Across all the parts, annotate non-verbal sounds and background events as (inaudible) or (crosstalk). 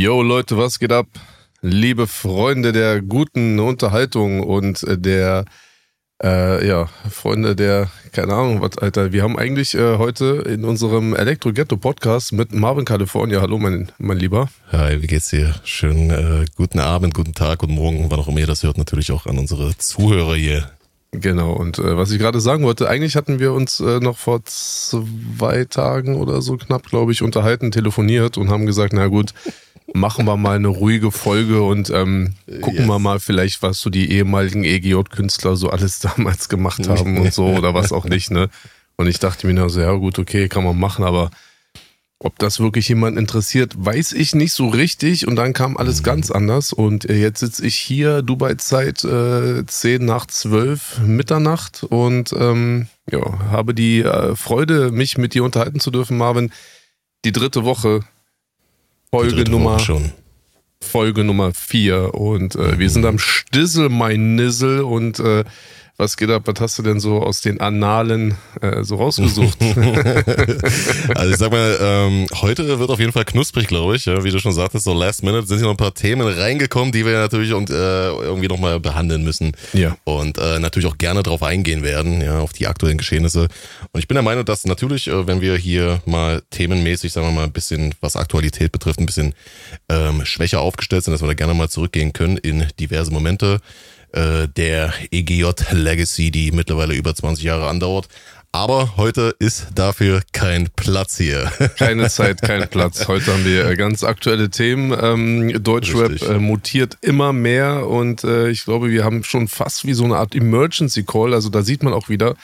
Yo Leute, was geht ab? Liebe Freunde der guten Unterhaltung und der, äh, ja, Freunde der, keine Ahnung, was, Alter. Wir haben eigentlich äh, heute in unserem Elektro Ghetto Podcast mit Marvin California, hallo mein, mein Lieber. Hi, wie geht's dir? Schönen äh, guten Abend, guten Tag, guten Morgen, wann auch immer ihr das hört, natürlich auch an unsere Zuhörer hier. Genau, und äh, was ich gerade sagen wollte, eigentlich hatten wir uns äh, noch vor zwei Tagen oder so knapp, glaube ich, unterhalten, telefoniert und haben gesagt, na gut, (laughs) machen wir mal eine ruhige Folge und ähm, gucken yes. wir mal vielleicht, was so die ehemaligen EGJ-Künstler so alles (laughs) damals gemacht haben und so oder was auch nicht, ne? Und ich dachte mir nur so, ja gut, okay, kann man machen, aber ob das wirklich jemand interessiert, weiß ich nicht so richtig. Und dann kam alles ganz anders. Und äh, jetzt sitze ich hier, Dubai-Zeit, äh, 10 nach 12 Mitternacht und ähm, ja, habe die äh, Freude, mich mit dir unterhalten zu dürfen, Marvin. Die dritte Woche, Folge dritte Nummer. Woche schon. Folge Nummer 4. Und äh, mhm. wir sind am Stissel, mein Nissel. Und äh, was geht ab? Was hast du denn so aus den Annalen äh, so rausgesucht? (laughs) also ich sag mal, ähm, heute wird auf jeden Fall knusprig, glaube ich. Ja, wie du schon sagtest, so Last Minute sind hier noch ein paar Themen reingekommen, die wir natürlich und, äh, irgendwie nochmal behandeln müssen. Ja. Und äh, natürlich auch gerne drauf eingehen werden, ja, auf die aktuellen Geschehnisse. Und ich bin der Meinung, dass natürlich, äh, wenn wir hier mal themenmäßig, sagen wir mal, ein bisschen, was Aktualität betrifft, ein bisschen ähm, schwächer aufgestellt sind, dass wir da gerne mal zurückgehen können in diverse Momente äh, der EGJ Legacy, die mittlerweile über 20 Jahre andauert. Aber heute ist dafür kein Platz hier. (laughs) Keine Zeit, kein Platz. Heute haben wir äh, ganz aktuelle Themen. Ähm, Deutschrap äh, mutiert immer mehr und äh, ich glaube, wir haben schon fast wie so eine Art Emergency Call. Also da sieht man auch wieder,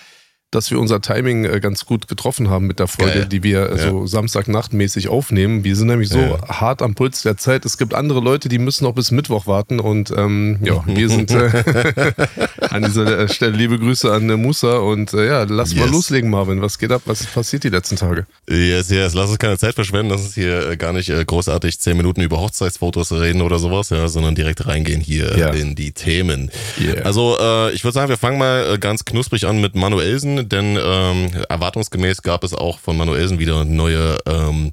dass wir unser Timing äh, ganz gut getroffen haben mit der Folge, Geil. die wir ja. so Samstagnachtmäßig aufnehmen. Wir sind nämlich so ja. hart am Puls der Zeit. Es gibt andere Leute, die müssen noch bis Mittwoch warten und ähm, ja, (laughs) wir sind äh, (laughs) an dieser Stelle liebe Grüße an äh, Musa und äh, ja, lass yes. mal loslegen, Marvin. Was geht ab? Was ist passiert die letzten Tage? Yes, yes. Lass uns keine Zeit verschwenden. Lass uns hier äh, gar nicht äh, großartig zehn Minuten über Hochzeitsfotos reden oder sowas, ja, sondern direkt reingehen hier ja. in die Themen. Yeah. Also ich würde sagen, wir fangen mal ganz knusprig an mit Manuelsen denn ähm, erwartungsgemäß gab es auch von Manuelsen wieder neue ähm,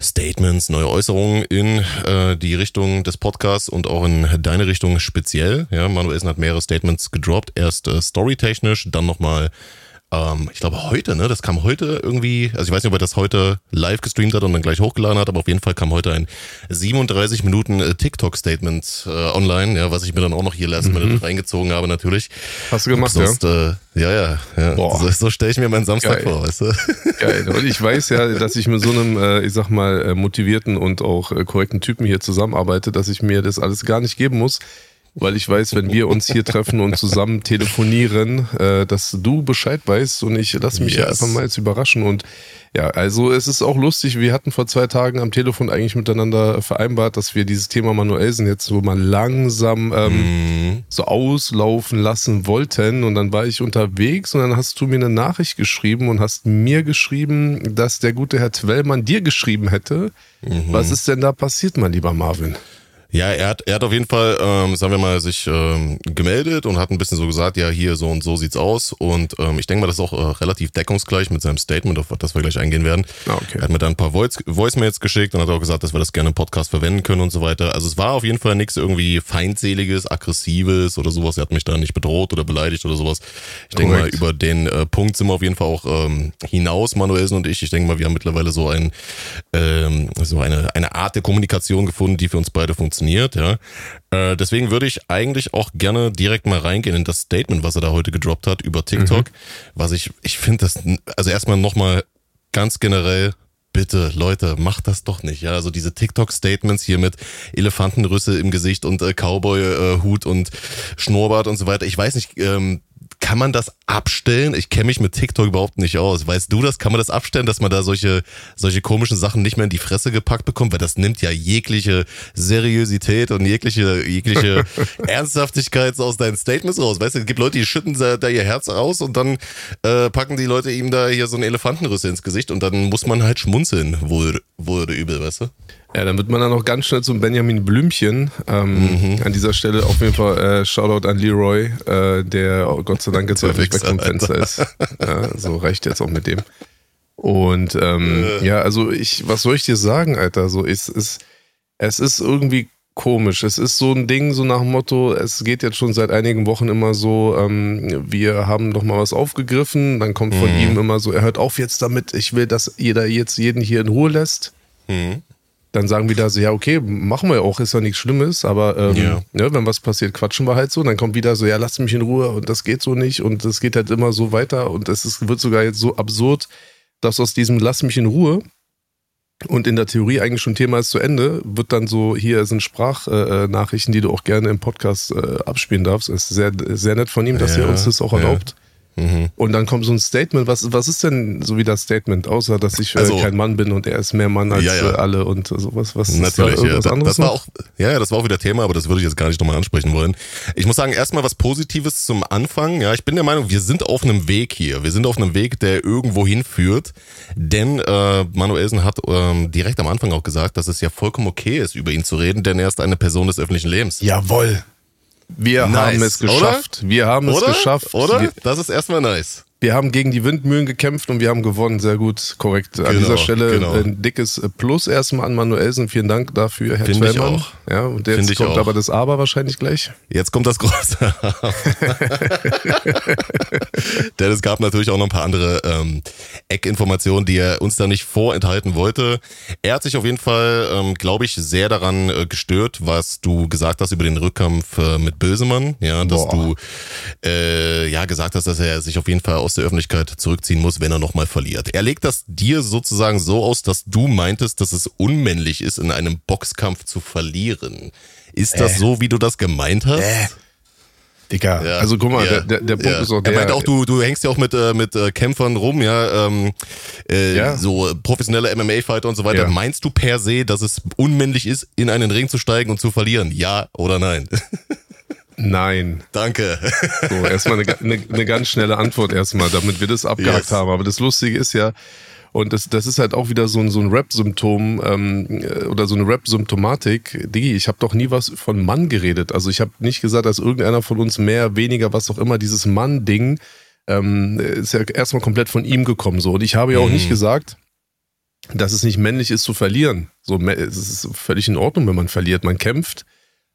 Statements, neue Äußerungen in äh, die Richtung des Podcasts und auch in deine Richtung speziell. Ja, Manuelsen hat mehrere Statements gedroppt. Erst äh, storytechnisch, dann nochmal ähm, ich glaube heute, ne? Das kam heute irgendwie, also ich weiß nicht, ob er das heute live gestreamt hat und dann gleich hochgeladen hat, aber auf jeden Fall kam heute ein 37 Minuten äh, TikTok-Statement äh, online, ja, was ich mir dann auch noch hier last minute mhm. reingezogen habe, natürlich. Hast du gemacht, sonst, ja? Äh, ja, ja, ja. Boah. So, so stelle ich mir meinen Samstag Geil. vor, weißt du? Geil. Und ich weiß ja, dass ich mit so einem, äh, ich sag mal, äh, motivierten und auch äh, korrekten Typen hier zusammenarbeite, dass ich mir das alles gar nicht geben muss weil ich weiß, wenn wir uns hier treffen und zusammen telefonieren, äh, dass du Bescheid weißt und ich lass mich yes. einfach mal jetzt überraschen. Und ja, also es ist auch lustig, wir hatten vor zwei Tagen am Telefon eigentlich miteinander vereinbart, dass wir dieses Thema Manuelsen jetzt so mal langsam ähm, mm. so auslaufen lassen wollten. Und dann war ich unterwegs und dann hast du mir eine Nachricht geschrieben und hast mir geschrieben, dass der gute Herr Twellmann dir geschrieben hätte. Mhm. Was ist denn da passiert, mein lieber Marvin? Ja, er hat, er hat auf jeden Fall, ähm, sagen wir mal, sich ähm, gemeldet und hat ein bisschen so gesagt, ja, hier so und so sieht's aus. Und ähm, ich denke mal, das ist auch äh, relativ deckungsgleich mit seinem Statement, auf das wir gleich eingehen werden. Ah, okay. Er hat mir dann ein paar Voice Voicemails geschickt und hat auch gesagt, dass wir das gerne im Podcast verwenden können und so weiter. Also es war auf jeden Fall nichts irgendwie feindseliges, aggressives oder sowas. Er hat mich da nicht bedroht oder beleidigt oder sowas. Ich denke mal, über den äh, Punkt sind wir auf jeden Fall auch ähm, hinaus, Manuelsen und ich. Ich denke mal, wir haben mittlerweile so ein ähm, so eine, eine Art der Kommunikation gefunden, die für uns beide funktioniert funktioniert, ja. Äh, deswegen würde ich eigentlich auch gerne direkt mal reingehen in das Statement, was er da heute gedroppt hat über TikTok. Mhm. Was ich, ich finde das, also erstmal nochmal ganz generell bitte, Leute, macht das doch nicht. Ja, also diese TikTok-Statements hier mit Elefantenrüsse im Gesicht und äh, Cowboy-Hut äh, und Schnurrbart und so weiter. Ich weiß nicht, ähm, kann man das abstellen? Ich kenne mich mit TikTok überhaupt nicht aus. Weißt du das? Kann man das abstellen, dass man da solche, solche komischen Sachen nicht mehr in die Fresse gepackt bekommt? Weil das nimmt ja jegliche Seriosität und jegliche, jegliche (laughs) Ernsthaftigkeit aus deinen Statements raus. Weißt du, es gibt Leute, die schütten da ihr Herz aus und dann äh, packen die Leute ihm da hier so einen Elefantenrüsse ins Gesicht und dann muss man halt schmunzeln, wohl, wohl oder übel, weißt du? Ja, dann wird man dann noch ganz schnell zum Benjamin Blümchen. Ähm, mhm. An dieser Stelle auf jeden Fall äh, Shoutout an Leroy, äh, der oh, Gott sei Dank jetzt auf weg vom Fenster ist. Ja, so reicht jetzt auch mit dem. Und ähm, äh. ja, also ich, was soll ich dir sagen, Alter? So ist, ist Es ist irgendwie komisch. Es ist so ein Ding, so nach dem Motto, es geht jetzt schon seit einigen Wochen immer so, ähm, wir haben doch mal was aufgegriffen, dann kommt von mhm. ihm immer so, er hört auf jetzt damit, ich will, dass jeder jetzt jeden hier in Ruhe lässt. Mhm. Dann sagen wir da so, ja, okay, machen wir auch, ist ja nichts Schlimmes, aber ähm, ja. ne, wenn was passiert, quatschen wir halt so. Dann kommt wieder so, ja, lass mich in Ruhe und das geht so nicht und das geht halt immer so weiter und es ist, wird sogar jetzt so absurd, dass aus diesem Lass mich in Ruhe und in der Theorie eigentlich schon Thema ist zu Ende, wird dann so, hier sind Sprachnachrichten, die du auch gerne im Podcast äh, abspielen darfst. Es ist sehr, sehr nett von ihm, dass ja, er uns das auch erlaubt. Ja. Mhm. Und dann kommt so ein Statement. Was, was ist denn so wie das Statement, außer dass ich äh, also, kein Mann bin und er ist mehr Mann als ja, ja. Äh, alle und sowas? Was Natürlich, ist da ja. anderes? Das war auch, ja, das war auch wieder Thema, aber das würde ich jetzt gar nicht nochmal ansprechen wollen. Ich muss sagen, erstmal was Positives zum Anfang. Ja, ich bin der Meinung, wir sind auf einem Weg hier. Wir sind auf einem Weg, der irgendwo hinführt. Denn äh, Manuelsen hat ähm, direkt am Anfang auch gesagt, dass es ja vollkommen okay ist, über ihn zu reden, denn er ist eine Person des öffentlichen Lebens. Jawoll. Wir nice, haben es geschafft. Oder? Wir haben oder? es geschafft. Oder? Das ist erstmal nice. Wir haben gegen die Windmühlen gekämpft und wir haben gewonnen. Sehr gut, korrekt. Genau, an dieser Stelle genau. ein dickes Plus erstmal an Manuelsen. Vielen Dank dafür, Herr Find Twellmann. Ich auch. Ja, und jetzt Find kommt aber das Aber wahrscheinlich gleich. Jetzt kommt das große (laughs) Denn es gab natürlich auch noch ein paar andere ähm, Eckinformationen, die er uns da nicht vorenthalten wollte. Er hat sich auf jeden Fall, ähm, glaube ich, sehr daran äh, gestört, was du gesagt hast über den Rückkampf äh, mit Bösemann. Ja, dass Boah. du äh, ja gesagt hast, dass er sich auf jeden Fall aus aus der Öffentlichkeit zurückziehen muss, wenn er nochmal verliert. Er legt das dir sozusagen so aus, dass du meintest, dass es unmännlich ist, in einem Boxkampf zu verlieren. Ist das äh. so, wie du das gemeint hast? Äh. Digga, ja. also guck mal, ja. der, der, Punkt ja. ist auch der. Er meint auch, du, du hängst ja auch mit, äh, mit äh, Kämpfern rum, ja, ähm, äh, ja. so professionelle MMA-Fighter und so weiter. Meinst du per se, dass es unmännlich ist, in einen Ring zu steigen und zu verlieren? Ja oder nein? (laughs) Nein. Danke. So, erstmal eine, eine, eine ganz schnelle Antwort erstmal, damit wir das abgehakt yes. haben. Aber das Lustige ist ja, und das, das ist halt auch wieder so ein, so ein Rap-Symptom ähm, äh, oder so eine Rap-Symptomatik. Digi, ich habe doch nie was von Mann geredet. Also ich habe nicht gesagt, dass irgendeiner von uns mehr, weniger, was auch immer, dieses Mann-Ding ähm, ist ja erstmal komplett von ihm gekommen. So. Und ich habe ja auch mhm. nicht gesagt, dass es nicht männlich ist zu verlieren. So, es ist völlig in Ordnung, wenn man verliert. Man kämpft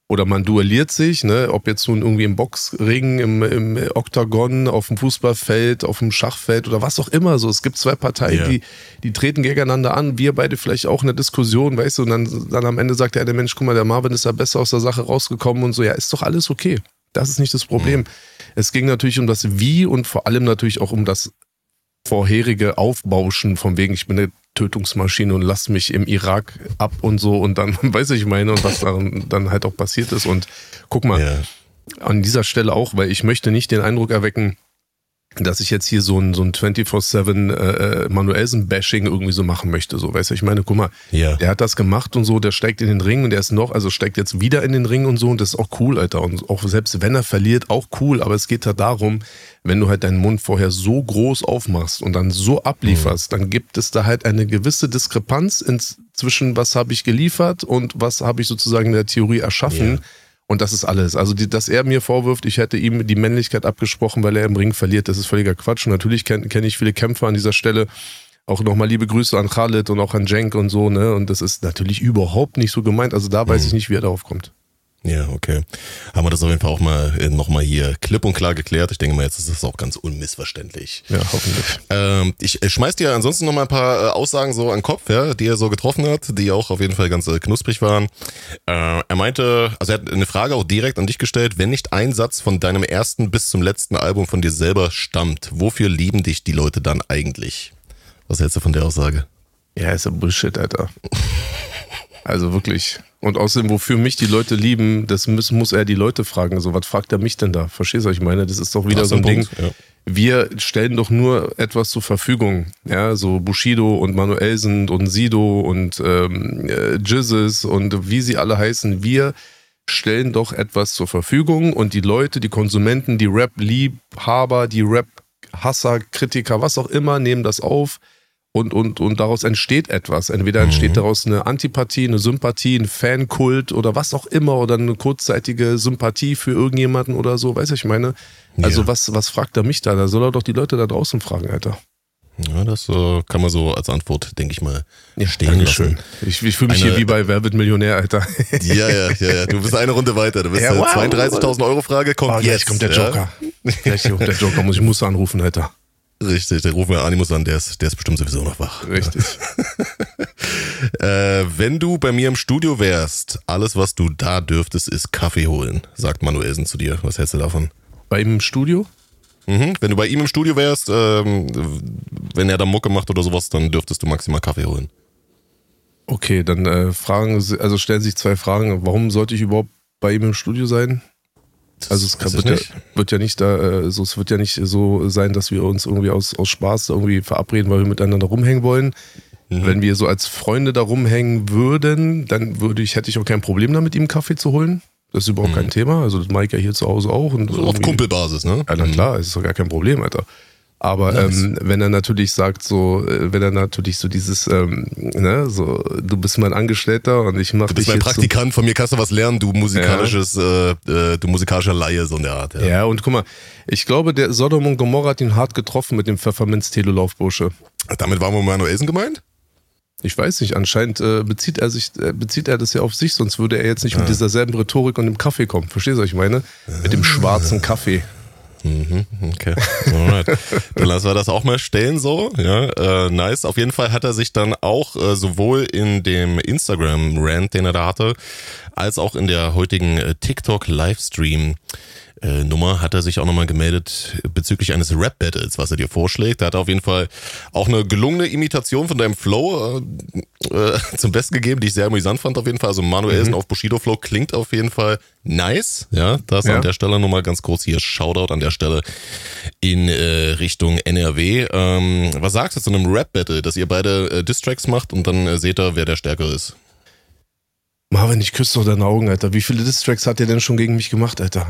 oder man duelliert sich, ne, ob jetzt nun irgendwie im Boxring, im, im Oktagon, auf dem Fußballfeld, auf dem Schachfeld oder was auch immer so. Es gibt zwei Parteien, yeah. die, die treten gegeneinander an, wir beide vielleicht auch in der Diskussion, weißt du, und dann, dann am Ende sagt der, der Mensch, guck mal, der Marvin ist ja besser aus der Sache rausgekommen und so, ja, ist doch alles okay. Das ist nicht das Problem. Mhm. Es ging natürlich um das Wie und vor allem natürlich auch um das vorherige Aufbauschen von wegen, ich bin eine Tötungsmaschine und lass mich im Irak ab und so und dann (laughs) weiß ich meine und was dann, dann halt auch passiert ist. Und guck mal, ja. an dieser Stelle auch, weil ich möchte nicht den Eindruck erwecken, dass ich jetzt hier so ein, so ein 24-7 äh, äh, Manuelsen-Bashing irgendwie so machen möchte. So, weißt du, ich meine, guck mal, ja. der hat das gemacht und so, der steigt in den Ring und der ist noch, also steigt jetzt wieder in den Ring und so und das ist auch cool, Alter. Und auch selbst wenn er verliert, auch cool, aber es geht halt darum, wenn du halt deinen Mund vorher so groß aufmachst und dann so ablieferst, mhm. dann gibt es da halt eine gewisse Diskrepanz zwischen was habe ich geliefert und was habe ich sozusagen in der Theorie erschaffen. Yeah. Und das ist alles. Also, die, dass er mir vorwirft, ich hätte ihm die Männlichkeit abgesprochen, weil er im Ring verliert, das ist völliger Quatsch. Und natürlich kenne kenn ich viele Kämpfer an dieser Stelle. Auch nochmal liebe Grüße an Khalid und auch an Jenk und so, ne? Und das ist natürlich überhaupt nicht so gemeint. Also da weiß mhm. ich nicht, wie er darauf kommt. Ja, okay. Haben wir das auf jeden Fall auch mal äh, nochmal hier klipp und klar geklärt. Ich denke mal, jetzt ist das auch ganz unmissverständlich. Ja, hoffentlich. Ähm, ich äh, schmeiß dir ansonsten nochmal ein paar äh, Aussagen so an den Kopf, ja, die er so getroffen hat, die auch auf jeden Fall ganz äh, knusprig waren. Äh, er meinte, also er hat eine Frage auch direkt an dich gestellt, wenn nicht ein Satz von deinem ersten bis zum letzten Album von dir selber stammt, wofür lieben dich die Leute dann eigentlich? Was hältst du von der Aussage? Ja, ist ja Bullshit, Alter. Also wirklich. Und außerdem, wofür mich die Leute lieben, das muss, muss er die Leute fragen. So, was fragt er mich denn da? Verstehst du, was ich meine? Das ist doch wieder so ein Ding. Ja. Wir stellen doch nur etwas zur Verfügung. Ja, so Bushido und Manuelsen und Sido und ähm, äh, Jizzes und wie sie alle heißen. Wir stellen doch etwas zur Verfügung und die Leute, die Konsumenten, die Rap-Liebhaber, die Rap-Hasser, Kritiker, was auch immer, nehmen das auf und, und, und daraus entsteht etwas. Entweder entsteht mhm. daraus eine Antipathie, eine Sympathie, ein Fankult oder was auch immer oder eine kurzzeitige Sympathie für irgendjemanden oder so, weiß ich meine. Also ja. was, was fragt er mich da? Da soll er doch die Leute da draußen fragen, Alter. Ja, das äh, kann man so als Antwort, denke ich mal, ja, stehen lassen. Ich, ich fühle mich eine, hier wie bei Wer wird Millionär, Alter. (laughs) ja, ja, ja, ja. Du bist eine Runde weiter. Du bist ja, wow, 32.000 Euro Frage. Kommt oh, jetzt. kommt der Joker. Ja? Gleich kommt der Joker. Muss ich muss anrufen, Alter. Richtig, der rufen wir Animus an, der ist, der ist bestimmt sowieso noch wach. Richtig. (laughs) äh, wenn du bei mir im Studio wärst, alles, was du da dürftest, ist Kaffee holen, sagt Manuelsen zu dir. Was hältst du davon? Bei ihm im Studio? Mhm. Wenn du bei ihm im Studio wärst, ähm, wenn er da Mucke macht oder sowas, dann dürftest du maximal Kaffee holen. Okay, dann äh, fragen, also stellen sich zwei Fragen. Warum sollte ich überhaupt bei ihm im Studio sein? Also es kann, wird, ja, wird, ja, nicht da, äh, so, es wird ja nicht so sein, dass wir uns irgendwie aus, aus Spaß irgendwie verabreden, weil wir miteinander rumhängen wollen. Mhm. Wenn wir so als Freunde da rumhängen würden, dann würde ich, hätte ich auch kein Problem damit, ihm Kaffee zu holen. Das ist überhaupt mhm. kein Thema. Also das Mike ja hier zu Hause auch. Und also auf Kumpelbasis, ne? Ja, na klar, ist doch gar kein Problem, Alter. Aber nice. ähm, wenn er natürlich sagt, so, äh, wenn er natürlich so dieses, ähm, ne, so, du bist mein Angestellter und ich mach Du bist mein Praktikant, so, von mir kannst du was lernen, du musikalisches, ja. äh, äh, du musikalischer Laie, so in der Art. Ja. ja, und guck mal, ich glaube, der Sodom und Gomorra hat ihn hart getroffen mit dem Pfefferminz-Telolaufbursche. Damit war Manuelsen gemeint? Ich weiß nicht, anscheinend äh, bezieht er sich, äh, bezieht er das ja auf sich, sonst würde er jetzt nicht ja. mit dieser selben Rhetorik und dem Kaffee kommen. Verstehst du, was ich meine? Mit dem schwarzen Kaffee. Mhm, okay. Alright. dann lassen wir das auch mal stellen so. Ja, äh, nice. Auf jeden Fall hat er sich dann auch äh, sowohl in dem Instagram-Rant, den er da hatte, als auch in der heutigen äh, TikTok-Livestream äh, Nummer hat er sich auch nochmal gemeldet bezüglich eines Rap-Battles, was er dir vorschlägt. Da hat er auf jeden Fall auch eine gelungene Imitation von deinem Flow äh, äh, (laughs) zum Besten gegeben, die ich sehr amüsant fand auf jeden Fall. Also Manuelsen mhm. auf Bushido Flow klingt auf jeden Fall nice. Ja, das ja. an der Stelle nochmal ganz kurz hier Shoutout an der Stelle in äh, Richtung NRW. Ähm, was sagst du zu einem Rap-Battle, dass ihr beide äh, Distracks macht und dann äh, seht ihr, wer der Stärkere ist? Marvin, ich küsse doch deine Augen, Alter. Wie viele Distracks hat ihr denn schon gegen mich gemacht, Alter?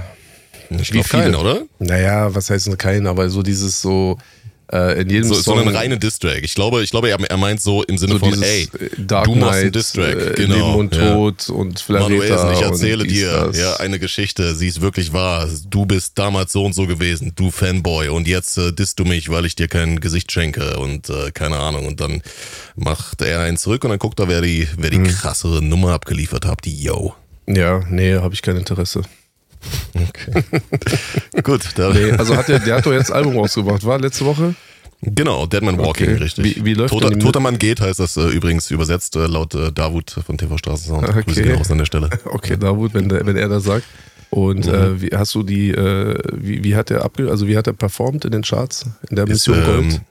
Ich glaube keinen, oder? Naja, was heißt keinen, aber so dieses so äh, in jedem so, Song. So eine reine Distrack. Ich glaube, ich glaube, er, meint so im Sinne so von, ey, äh, Dark du machst einen Distrack. Äh, genau. Leben und Tod ja. und Flareta Manuelsen, ich erzähle dir ja eine Geschichte, sie ist wirklich wahr. Du bist damals so und so gewesen, du Fanboy und jetzt äh, disst du mich, weil ich dir kein Gesicht schenke und äh, keine Ahnung und dann macht er einen zurück und dann guckt er, wer die, wer die hm. krassere Nummer abgeliefert hat, die Yo. Ja, nee, habe ich kein Interesse. Okay. (laughs) Gut. Nee, also hat der, der hat doch jetzt ein Album rausgebracht, war letzte Woche? Genau, Deadman Walking, okay. richtig. Wie, wie läuft Toter, Toter Mann geht, heißt das äh, übrigens übersetzt, äh, laut äh, Davut von TV Straßensound. Okay. Grüße gehen raus an der Stelle. (laughs) Okay, Davut, wenn, der, wenn er das sagt. Und mhm. äh, wie hast du die, äh, wie, wie hat er abge also wie hat er performt in den Charts in der Mission ist? Ähm,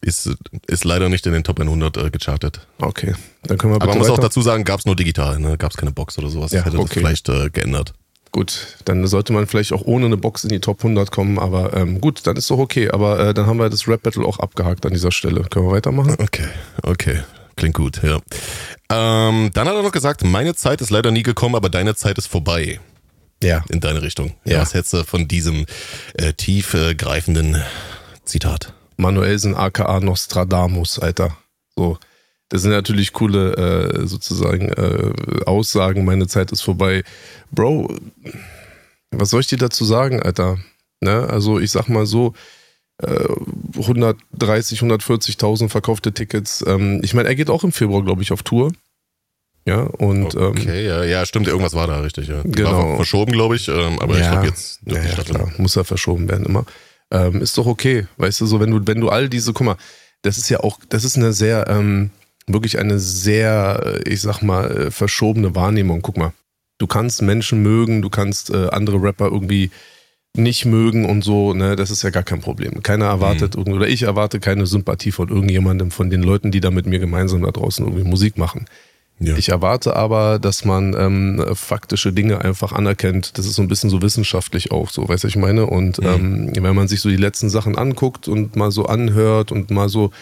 ist, ist leider nicht in den Top 100 äh, gechartet. Okay, dann können wir Aber man muss auch dazu sagen, gab es nur digital, ne? gab es keine Box oder sowas. Ja, hätte okay. das vielleicht äh, geändert. Gut, dann sollte man vielleicht auch ohne eine Box in die Top 100 kommen, aber ähm, gut, dann ist doch okay. Aber äh, dann haben wir das Rap Battle auch abgehakt an dieser Stelle. Können wir weitermachen? Okay, okay. Klingt gut, ja. Ähm, dann hat er noch gesagt, meine Zeit ist leider nie gekommen, aber deine Zeit ist vorbei. Ja. In deine Richtung. Ja. Was hättest du von diesem äh, tiefgreifenden äh, Zitat? Manuelsen aka Nostradamus, Alter. So. Das sind natürlich coole äh, sozusagen äh, Aussagen, meine Zeit ist vorbei. Bro, was soll ich dir dazu sagen, Alter? Ne? Also ich sag mal so, äh, 130, 140.000 verkaufte Tickets. Ähm, ich meine, er geht auch im Februar, glaube ich, auf Tour. Ja, und. Ähm, okay, ähm, ja, ja, stimmt, irgendwas war da, richtig. Ja. Genau. Verschoben, glaube ich, ähm, aber ja, ich glaube jetzt. Ja, ja, klar, muss ja verschoben werden immer. Ähm, ist doch okay, weißt du, so, wenn du, wenn du all diese, guck mal, das ist ja auch, das ist eine sehr, ähm, wirklich eine sehr, ich sag mal, äh, verschobene Wahrnehmung. Guck mal, du kannst Menschen mögen, du kannst äh, andere Rapper irgendwie nicht mögen und so, ne, das ist ja gar kein Problem. Keiner erwartet mhm. oder ich erwarte keine Sympathie von irgendjemandem, von den Leuten, die da mit mir gemeinsam da draußen irgendwie Musik machen. Ja. Ich erwarte aber, dass man ähm, faktische Dinge einfach anerkennt. Das ist so ein bisschen so wissenschaftlich auch, so, weißt du, ich meine? Und mhm. ähm, wenn man sich so die letzten Sachen anguckt und mal so anhört und mal so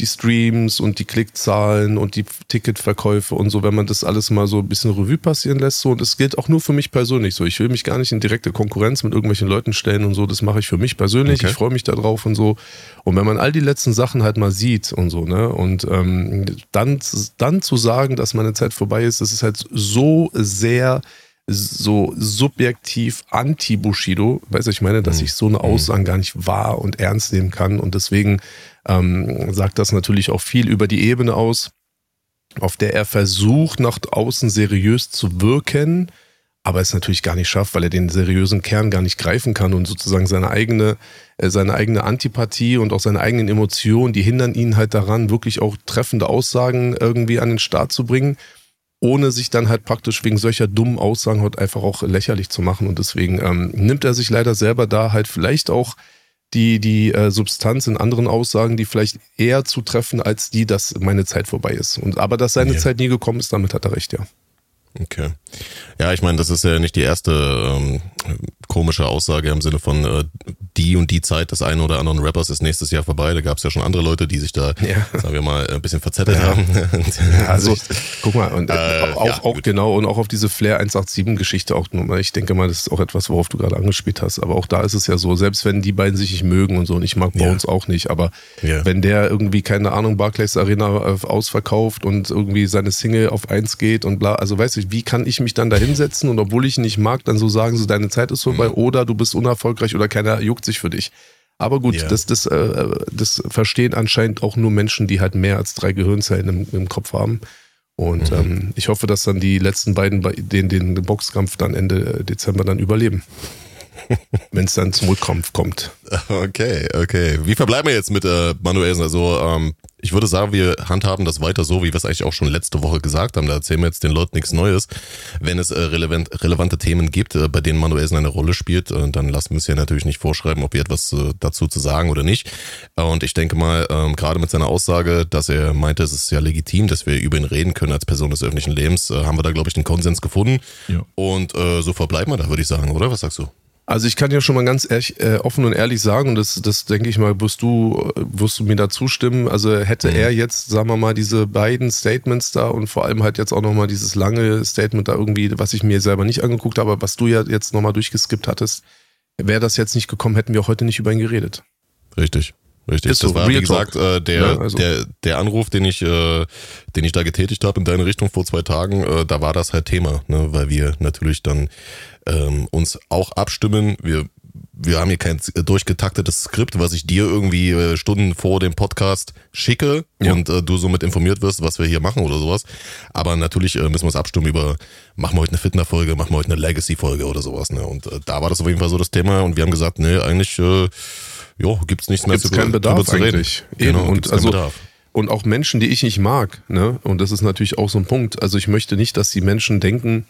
die Streams und die Klickzahlen und die Ticketverkäufe und so, wenn man das alles mal so ein bisschen Revue passieren lässt. So, und das gilt auch nur für mich persönlich so. Ich will mich gar nicht in direkte Konkurrenz mit irgendwelchen Leuten stellen und so. Das mache ich für mich persönlich. Okay. Ich freue mich darauf und so. Und wenn man all die letzten Sachen halt mal sieht und so, ne, und ähm, dann, dann zu sagen, dass meine Zeit vorbei ist, das ist halt so sehr so subjektiv anti-Bushido, weißt du, ich meine, dass mhm. ich so eine mhm. Aussage gar nicht wahr und ernst nehmen kann und deswegen ähm, sagt das natürlich auch viel über die Ebene aus, auf der er versucht, nach außen seriös zu wirken, aber es natürlich gar nicht schafft, weil er den seriösen Kern gar nicht greifen kann und sozusagen seine eigene, äh, seine eigene Antipathie und auch seine eigenen Emotionen, die hindern ihn halt daran, wirklich auch treffende Aussagen irgendwie an den Start zu bringen, ohne sich dann halt praktisch wegen solcher dummen Aussagen halt einfach auch lächerlich zu machen. Und deswegen ähm, nimmt er sich leider selber da halt vielleicht auch die, die äh, Substanz in anderen Aussagen, die vielleicht eher zutreffen, als die, dass meine Zeit vorbei ist. Und aber dass seine ja. Zeit nie gekommen ist, damit hat er recht, ja. Okay. Ja, ich meine, das ist ja nicht die erste ähm, komische Aussage im Sinne von äh, die und die Zeit des einen oder anderen Rappers ist nächstes Jahr vorbei. Da gab es ja schon andere Leute, die sich da, ja. sagen wir mal, ein bisschen verzettelt ja. haben. (laughs) ja, also, guck mal, und äh, äh auch, auch genau, und auch auf diese Flair 187-Geschichte auch nur, ich denke mal, das ist auch etwas, worauf du gerade angespielt hast. Aber auch da ist es ja so, selbst wenn die beiden sich nicht mögen und so, und ich mag Bones auch nicht, aber wenn der irgendwie, keine Ahnung, Barclays Arena äh, ausverkauft und irgendwie seine Single auf eins geht und bla, also weißt du, wie kann ich mich dann da hinsetzen und obwohl ich ihn nicht mag, dann so sagen, so deine Zeit ist vorbei mhm. oder du bist unerfolgreich oder keiner juckt sich für dich. Aber gut, yeah. das, das, äh, das verstehen anscheinend auch nur Menschen, die halt mehr als drei Gehirnzellen im, im Kopf haben. Und mhm. ähm, ich hoffe, dass dann die letzten beiden den, den Boxkampf dann Ende Dezember dann überleben. (laughs) Wenn es dann zum Rückkampf kommt. Okay, okay. Wie verbleiben wir jetzt mit äh, Manuelsen? Also ähm, ich würde sagen, wir handhaben das weiter so, wie wir es eigentlich auch schon letzte Woche gesagt haben. Da erzählen wir jetzt den Leuten nichts Neues. Wenn es äh, relevant, relevante Themen gibt, äh, bei denen Manuelsen eine Rolle spielt, äh, dann lassen wir es ja natürlich nicht vorschreiben, ob wir etwas äh, dazu zu sagen oder nicht. Und ich denke mal, ähm, gerade mit seiner Aussage, dass er meinte, es ist ja legitim, dass wir über ihn reden können als Person des öffentlichen Lebens, äh, haben wir da, glaube ich, den Konsens gefunden. Ja. Und äh, so verbleiben wir da, würde ich sagen, oder? Was sagst du? Also ich kann ja schon mal ganz ehrlich, äh, offen und ehrlich sagen, und das, das denke ich mal, wirst du, wirst du mir da zustimmen. Also hätte mhm. er jetzt, sagen wir mal, diese beiden Statements da und vor allem halt jetzt auch nochmal dieses lange Statement da irgendwie, was ich mir selber nicht angeguckt habe, was du ja jetzt nochmal durchgeskippt hattest, wäre das jetzt nicht gekommen, hätten wir auch heute nicht über ihn geredet. Richtig. Richtig, ist das so, war wie gesagt äh, der, ja, also. der, der Anruf, den ich, äh, den ich da getätigt habe in deine Richtung vor zwei Tagen, äh, da war das halt Thema, ne? weil wir natürlich dann ähm, uns auch abstimmen. Wir, wir haben hier kein durchgetaktetes Skript, was ich dir irgendwie äh, Stunden vor dem Podcast schicke ja. und äh, du somit informiert wirst, was wir hier machen oder sowas. Aber natürlich äh, müssen wir uns abstimmen über, machen wir heute eine Fitner-Folge, machen wir heute eine Legacy-Folge oder sowas. Ne? Und äh, da war das auf jeden Fall so das Thema und wir haben gesagt, nee, eigentlich äh, jo, gibt's nichts mehr gibt's zu, keinen Bedarf zu reden. Eigentlich. Genau, Eben. und also Bedarf. und auch Menschen, die ich nicht mag, ne? Und das ist natürlich auch so ein Punkt. Also ich möchte nicht, dass die Menschen denken,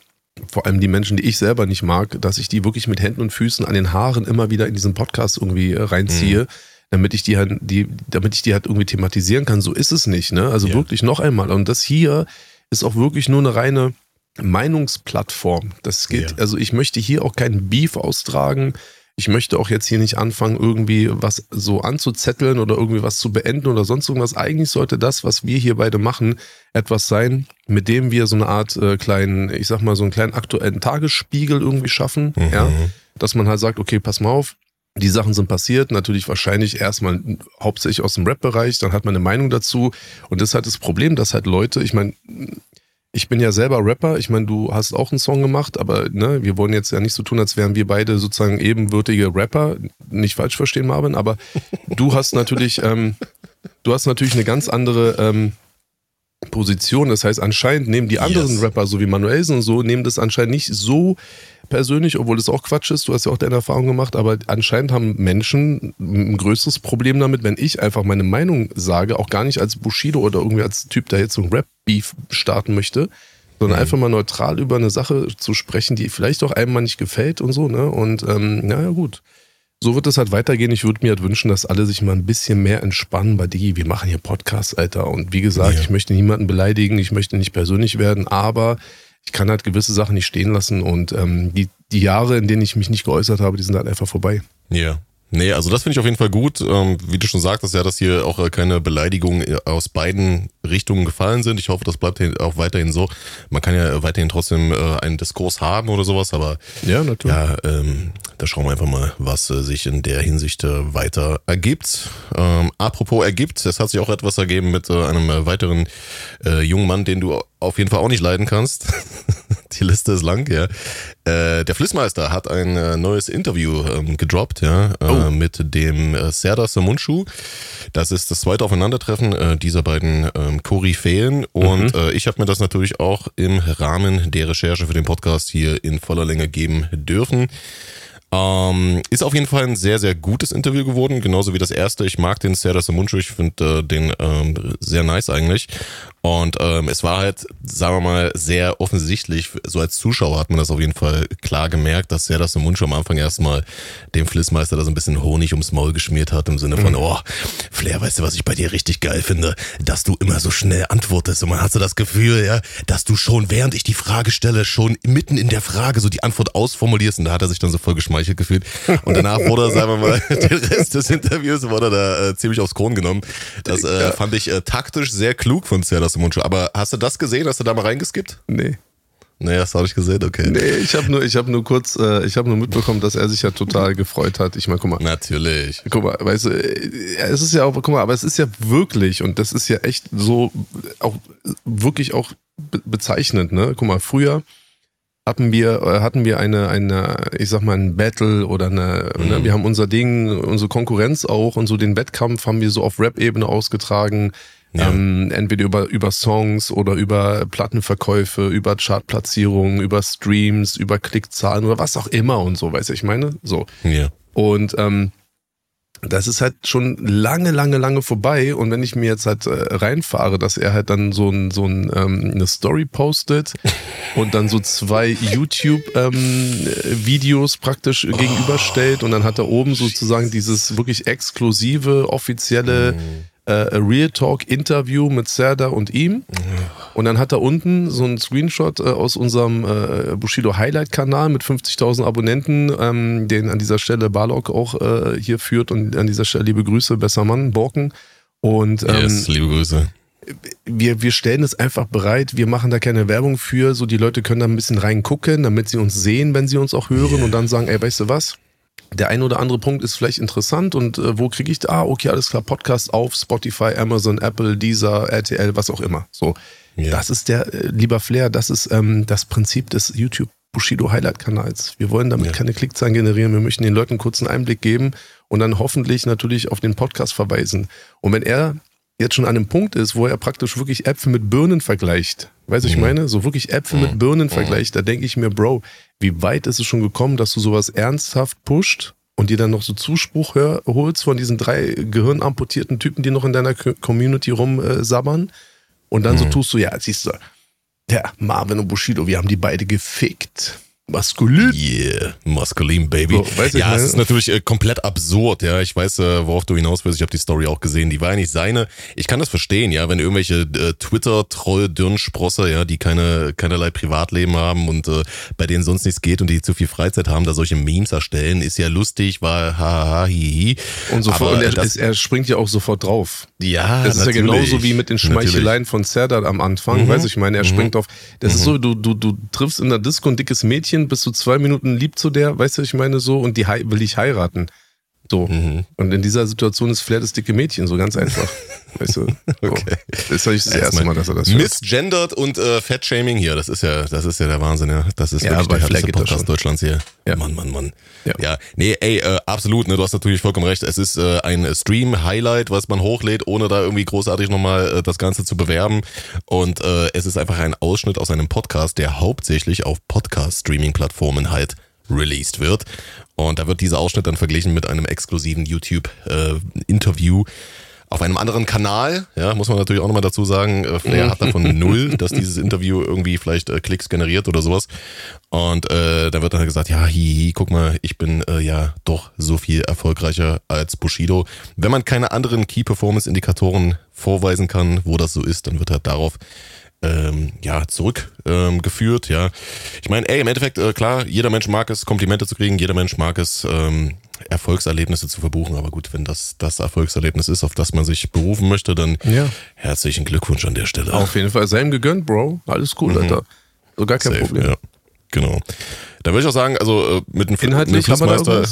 vor allem die Menschen, die ich selber nicht mag, dass ich die wirklich mit Händen und Füßen an den Haaren immer wieder in diesen Podcast irgendwie äh, reinziehe. Mhm. Damit ich die halt, die, damit ich die halt irgendwie thematisieren kann. So ist es nicht, ne? Also ja. wirklich noch einmal. Und das hier ist auch wirklich nur eine reine Meinungsplattform. Das geht, ja. also ich möchte hier auch keinen Beef austragen ich möchte auch jetzt hier nicht anfangen, irgendwie was so anzuzetteln oder irgendwie was zu beenden oder sonst irgendwas. Eigentlich sollte das, was wir hier beide machen, etwas sein, mit dem wir so eine Art äh, kleinen, ich sag mal, so einen kleinen aktuellen Tagesspiegel irgendwie schaffen. Mhm. Ja, dass man halt sagt, okay, pass mal auf, die Sachen sind passiert, natürlich wahrscheinlich erstmal hauptsächlich aus dem Rap-Bereich, dann hat man eine Meinung dazu. Und das ist halt das Problem, dass halt Leute, ich meine, ich bin ja selber Rapper. Ich meine, du hast auch einen Song gemacht, aber ne, wir wollen jetzt ja nicht so tun, als wären wir beide sozusagen ebenwürdige Rapper. Nicht falsch verstehen, Marvin, aber du hast natürlich, (laughs) ähm, du hast natürlich eine ganz andere ähm, Position. Das heißt, anscheinend nehmen die anderen yes. Rapper, so wie Manuelsen und so, nehmen das anscheinend nicht so persönlich, obwohl das auch Quatsch ist. Du hast ja auch deine Erfahrung gemacht, aber anscheinend haben Menschen ein größeres Problem damit, wenn ich einfach meine Meinung sage, auch gar nicht als Bushido oder irgendwie als Typ, der jetzt so ein Rap-Beef starten möchte, sondern mhm. einfach mal neutral über eine Sache zu sprechen, die vielleicht auch einem mal nicht gefällt und so, ne? Und ähm, naja, gut so wird es halt weitergehen. Ich würde mir halt wünschen, dass alle sich mal ein bisschen mehr entspannen bei die. Wir machen hier Podcasts, Alter. Und wie gesagt, ja. ich möchte niemanden beleidigen, ich möchte nicht persönlich werden, aber ich kann halt gewisse Sachen nicht stehen lassen. Und ähm, die, die Jahre, in denen ich mich nicht geäußert habe, die sind halt einfach vorbei. Ja. Nee, also das finde ich auf jeden Fall gut. Ähm, wie du schon sagtest, ja, dass hier auch äh, keine Beleidigungen äh, aus beiden Richtungen gefallen sind. Ich hoffe, das bleibt auch weiterhin so. Man kann ja weiterhin trotzdem äh, einen Diskurs haben oder sowas, aber ja, natürlich. Ja, ähm, da schauen wir einfach mal, was äh, sich in der Hinsicht äh, weiter ergibt. Ähm, apropos ergibt, es hat sich auch etwas ergeben mit äh, einem weiteren jungen Mann, den du auf jeden Fall auch nicht leiden kannst. (laughs) die Liste ist lang, ja. Äh, der Flissmeister hat ein äh, neues Interview ähm, gedroppt, ja, äh, oh. mit dem äh, Serdar Samunchu. Das ist das zweite Aufeinandertreffen äh, dieser beiden ähm, Koryphäen und mhm. äh, ich habe mir das natürlich auch im Rahmen der Recherche für den Podcast hier in voller Länge geben dürfen. Ähm, ist auf jeden Fall ein sehr, sehr gutes Interview geworden, genauso wie das erste. Ich mag den Serdar Samuncu, ich finde äh, den ähm, sehr nice eigentlich. Und ähm, es war halt, sagen wir mal, sehr offensichtlich, so als Zuschauer hat man das auf jeden Fall klar gemerkt, dass Serdar Samuncu am Anfang erstmal dem Flissmeister da so ein bisschen Honig ums Maul geschmiert hat, im Sinne von, mhm. oh, Flair, weißt du, was ich bei dir richtig geil finde? Dass du immer so schnell antwortest und man hat so das Gefühl, ja, dass du schon, während ich die Frage stelle, schon mitten in der Frage so die Antwort ausformulierst und da hat er sich dann so voll geschmeichelt geschmeichelt gefühlt. Und danach wurde er, (laughs) sagen wir mal, den Rest des Interviews wurde da äh, ziemlich aufs Kron genommen. Das äh, fand ich äh, taktisch sehr klug von Serdar Mundschuh. Aber hast du das gesehen? Hast du da mal reingeskippt? Nee. Nee, das habe ich gesehen, okay. Nee, ich habe nur, ich hab nur kurz, äh, ich habe nur mitbekommen, dass er sich ja total gefreut hat. Ich meine, guck mal. Natürlich. Guck mal, weißt du, äh, es ist ja auch, guck mal, aber es ist ja wirklich, und das ist ja echt so, auch wirklich auch bezeichnend, ne? Guck mal, früher hatten wir, äh, hatten wir eine, eine, ich sag mal, ein Battle oder eine, ne, mhm. ne, wir haben unser Ding, unsere Konkurrenz auch und so den Wettkampf haben wir so auf Rap-Ebene ausgetragen. Ja. Ähm, entweder über, über Songs oder über Plattenverkäufe, über Chartplatzierungen, über Streams, über Klickzahlen oder was auch immer und so, weißt du, ich meine? So. Ja. Und ähm, das ist halt schon lange, lange, lange vorbei. Und wenn ich mir jetzt halt äh, reinfahre, dass er halt dann so, ein, so ein, ähm, eine Story postet (laughs) und dann so zwei YouTube-Videos ähm, praktisch oh. gegenüberstellt und dann hat er oben sozusagen dieses wirklich exklusive, offizielle mm äh, Real Talk Interview mit Serda und ihm. Und dann hat er unten so einen Screenshot äh, aus unserem äh, Bushido Highlight Kanal mit 50.000 Abonnenten, ähm, den an dieser Stelle Barlock auch äh, hier führt und an dieser Stelle liebe Grüße, besser Mann, Borken. Und ähm, yes, liebe Grüße. Wir, wir stellen es einfach bereit, wir machen da keine Werbung für, so die Leute können da ein bisschen reingucken, damit sie uns sehen, wenn sie uns auch hören yeah. und dann sagen, ey, weißt du was? der ein oder andere Punkt ist vielleicht interessant und äh, wo kriege ich da? Ah, okay, alles klar, Podcast auf Spotify, Amazon, Apple, Deezer, RTL, was auch immer. So, ja. das ist der, äh, lieber Flair, das ist ähm, das Prinzip des YouTube Bushido Highlight Kanals. Wir wollen damit ja. keine Klickzahlen generieren, wir möchten den Leuten einen kurzen Einblick geben und dann hoffentlich natürlich auf den Podcast verweisen. Und wenn er jetzt schon an einem Punkt ist, wo er praktisch wirklich Äpfel mit Birnen vergleicht. Weißt du, mhm. ich meine? So wirklich Äpfel mhm. mit Birnen mhm. vergleicht. Da denke ich mir, Bro, wie weit ist es schon gekommen, dass du sowas ernsthaft pusht und dir dann noch so Zuspruch hör, holst von diesen drei gehirnamputierten Typen, die noch in deiner Community rumsabbern. Und dann so mhm. tust du, ja, siehst du, der Marvin und Bushido, wir haben die beide gefickt. Maskulin. Yeah, maskulin, Baby. So, ja, es ist natürlich äh, komplett absurd, ja. Ich weiß, äh, worauf du hinaus willst. Ich habe die Story auch gesehen. Die war ja nicht seine. Ich kann das verstehen, ja, wenn irgendwelche äh, Twitter-Troll-Dürnsprosser, ja, die keine, keinerlei Privatleben haben und äh, bei denen sonst nichts geht und die zu viel Freizeit haben, da solche Memes erstellen, ist ja lustig, war haha, hihi. Und sofort, und er, das, er, springt ja auch sofort drauf. Ja, Das ist natürlich. ja genauso wie mit den Schmeicheleien von Serdar am Anfang. Mhm. Weiß ich meine, er mhm. springt auf. Das mhm. ist so, du, du, du triffst in der Disco ein dickes Mädchen, Mädchen, bist du zwei Minuten lieb zu der, weißt du, ich meine so, und die will ich heiraten. So. Mhm. Und in dieser Situation ist Flair das dicke Mädchen, so ganz einfach. (laughs) weißt du? (laughs) Okay. Das ist das erste Mal, dass er das hört. Misgendert und äh, Fettshaming hier, das ist ja, das ist ja der Wahnsinn, ja. Das ist ja, wirklich der härteste Podcast Deutschlands hier. Ja. Mann, Mann, Mann. Ja, ja. nee, ey, äh, absolut, ne, du hast natürlich vollkommen recht. Es ist äh, ein Stream-Highlight, was man hochlädt, ohne da irgendwie großartig nochmal äh, das Ganze zu bewerben. Und äh, es ist einfach ein Ausschnitt aus einem Podcast, der hauptsächlich auf Podcast-Streaming-Plattformen halt released wird. Und da wird dieser Ausschnitt dann verglichen mit einem exklusiven YouTube-Interview. Äh, auf einem anderen Kanal, ja, muss man natürlich auch nochmal dazu sagen, äh, Flair hat davon (laughs) null, dass dieses Interview irgendwie vielleicht äh, Klicks generiert oder sowas. Und äh, da wird dann gesagt, ja, hihi, guck mal, ich bin äh, ja doch so viel erfolgreicher als Bushido. Wenn man keine anderen Key Performance Indikatoren vorweisen kann, wo das so ist, dann wird halt darauf ähm, ja, zurückgeführt, ähm, ja. Ich meine, ey, im Endeffekt, äh, klar, jeder Mensch mag es, Komplimente zu kriegen, jeder Mensch mag es, ähm, Erfolgserlebnisse zu verbuchen, aber gut, wenn das das Erfolgserlebnis ist, auf das man sich berufen möchte, dann ja. herzlichen Glückwunsch an der Stelle. Auf jeden Fall, sein gegönnt, Bro. Alles cool, mhm. Alter. So gar kein Safe, Problem. Ja. Genau. Da würde ich auch sagen, also äh, mit einem Inhaltlich Flissmeister,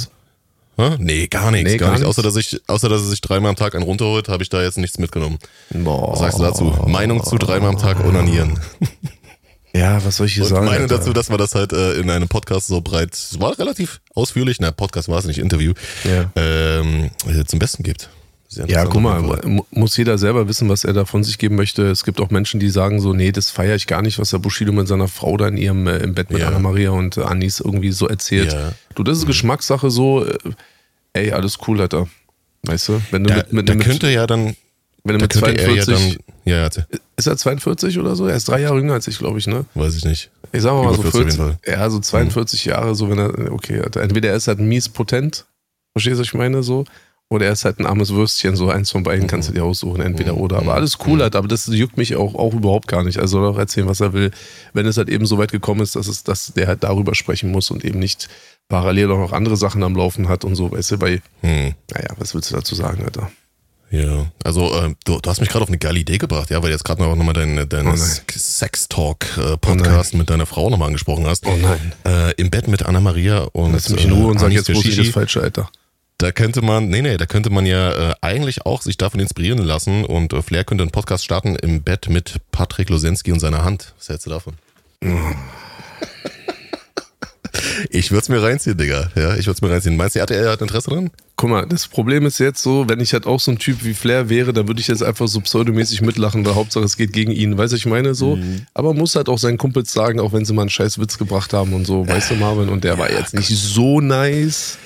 Hä? Nee, gar nichts, nee, gar, gar nichts. Außer dass ich, außer dass er sich dreimal am Tag einen runterholt, habe ich da jetzt nichts mitgenommen. Boah. Was sagst du dazu? Meinung zu dreimal am Tag onanieren. (laughs) Ja, was soll ich hier und sagen? Ich meine dazu, dass man das halt äh, in einem Podcast so breit, es war relativ ausführlich, na, Podcast war es nicht, Interview, ja. ähm, zum Besten gibt. Ja, guck mal, muss jeder selber wissen, was er da von sich geben möchte. Es gibt auch Menschen, die sagen so, nee, das feiere ich gar nicht, was der Bushido mit seiner Frau da in ihrem äh, im Bett mit ja. Anna Maria und Anis irgendwie so erzählt. Ja. Du, das ist mhm. Geschmackssache so, äh, ey, alles cool, Alter. Weißt du, wenn du da, mit, mit, da mit, könnte ja dann wenn er mit 42 er ja dann, ja, ist er 42 oder so? Er ist drei Jahre jünger als ich, glaube ich, ne? Weiß ich nicht. Ich sag mal, so 40, ja, so 42 mhm. Jahre, so wenn er, okay, entweder er ist halt mies potent, verstehst du, was ich meine, so, oder er ist halt ein armes Würstchen, so eins von beiden kannst du dir aussuchen, entweder mhm. oder. Aber alles cool halt, aber das juckt mich auch, auch überhaupt gar nicht. Also soll auch erzählen, was er will. Wenn es halt eben so weit gekommen ist, dass es, dass der halt darüber sprechen muss und eben nicht parallel auch noch andere Sachen am Laufen hat und so, weißt du, weil, hm. naja, was willst du dazu sagen, Alter? Ja, also äh, du, du hast mich gerade auf eine geile Idee gebracht, ja, weil du jetzt gerade noch, noch mal deinen dein oh Sex-Talk-Podcast äh, oh mit deiner Frau nochmal angesprochen hast. Oh nein. Äh, Im Bett mit Anna-Maria und Lass mich in Ruhe und sag jetzt, wo ich das falsche, Alter. Da könnte man, nee, nee, da könnte man ja äh, eigentlich auch sich davon inspirieren lassen und äh, Flair könnte einen Podcast starten im Bett mit Patrick Losensky und seiner Hand. Was hältst du davon? Ich würde es mir reinziehen, Digga. Ja, ich würde es mir reinziehen. Meinst du, er hat Interesse dran? Guck mal, das Problem ist jetzt so, wenn ich halt auch so ein Typ wie Flair wäre, dann würde ich jetzt einfach so pseudomäßig mitlachen, weil Hauptsache es geht gegen ihn. Weißt du, ich meine so? Mhm. Aber muss halt auch seinen Kumpels sagen, auch wenn sie mal einen scheiß Witz gebracht haben und so, weißt du, Marvin? Und der war jetzt nicht so nice.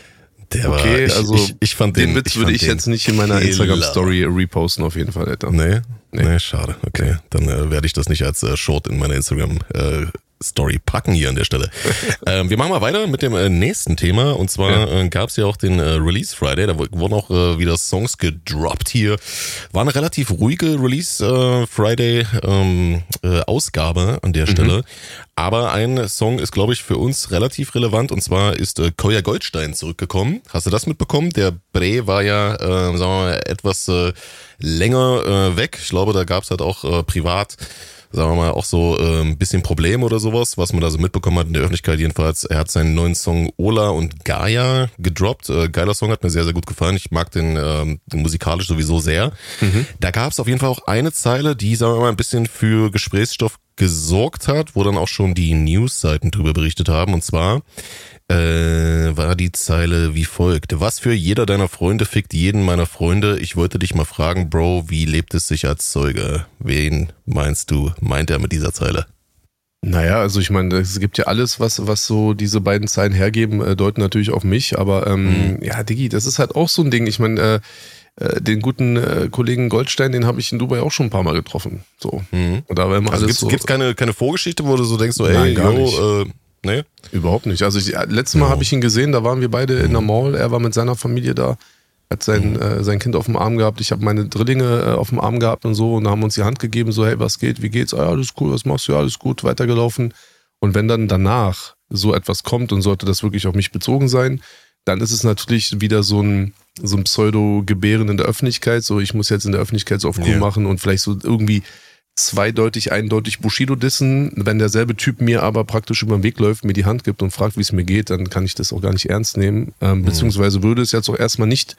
Der okay, war, ich, also ich, ich fand den, den Witz würde ich jetzt nicht in meiner Instagram-Story reposten, auf jeden Fall, Alter. Nee? Nee, nee schade. Okay, dann äh, werde ich das nicht als äh, Short in meiner Instagram äh, Story packen hier an der Stelle. (laughs) ähm, wir machen mal weiter mit dem äh, nächsten Thema. Und zwar ja. äh, gab es ja auch den äh, Release Friday. Da wurden auch äh, wieder Songs gedroppt hier. War eine relativ ruhige Release äh, Friday ähm, äh, Ausgabe an der mhm. Stelle. Aber ein Song ist, glaube ich, für uns relativ relevant. Und zwar ist Koya Goldstein zurückgekommen. Hast du das mitbekommen? Der Bre war ja, äh, sagen wir mal, etwas länger weg. Ich glaube, da gab es halt auch privat sagen wir mal, auch so äh, ein bisschen Problem oder sowas, was man da so mitbekommen hat in der Öffentlichkeit jedenfalls. Er hat seinen neuen Song Ola und Gaia gedroppt. Äh, geiler Song, hat mir sehr, sehr gut gefallen. Ich mag den, äh, den musikalisch sowieso sehr. Mhm. Da gab es auf jeden Fall auch eine Zeile, die, sagen wir mal, ein bisschen für Gesprächsstoff gesorgt hat, wo dann auch schon die News-Seiten drüber berichtet haben. Und zwar äh, war die Zeile wie folgt. Was für jeder deiner Freunde fickt jeden meiner Freunde. Ich wollte dich mal fragen, Bro, wie lebt es sich als Zeuge? Wen meinst du, meint er mit dieser Zeile? Naja, also ich meine, es gibt ja alles, was, was so diese beiden Zeilen hergeben, äh, deuten natürlich auf mich, aber ähm, mhm. ja, Digi, das ist halt auch so ein Ding. Ich meine, äh, äh, den guten äh, Kollegen Goldstein, den habe ich in Dubai auch schon ein paar Mal getroffen. So. Mhm. Und da war immer also alles gibt's, so. keine, keine Vorgeschichte, wo du so denkst, so, ey, Nein, yo, äh, Nee? Überhaupt nicht. Also ich, letztes Mal ja. habe ich ihn gesehen, da waren wir beide in der Mall, er war mit seiner Familie da, hat sein, mhm. äh, sein Kind auf dem Arm gehabt, ich habe meine Drillinge äh, auf dem Arm gehabt und so und da haben uns die Hand gegeben, so hey, was geht, wie geht's? Ah, ja, alles cool, was machst du? Ja, alles gut, weitergelaufen. Und wenn dann danach so etwas kommt und sollte das wirklich auf mich bezogen sein, dann ist es natürlich wieder so ein, so ein Pseudo-Gebären in der Öffentlichkeit, so ich muss jetzt in der Öffentlichkeit so auf cool yeah. machen und vielleicht so irgendwie zweideutig, eindeutig Bushido dissen. Wenn derselbe Typ mir aber praktisch über den Weg läuft, mir die Hand gibt und fragt, wie es mir geht, dann kann ich das auch gar nicht ernst nehmen. Ähm, mhm. Beziehungsweise würde es jetzt auch erstmal nicht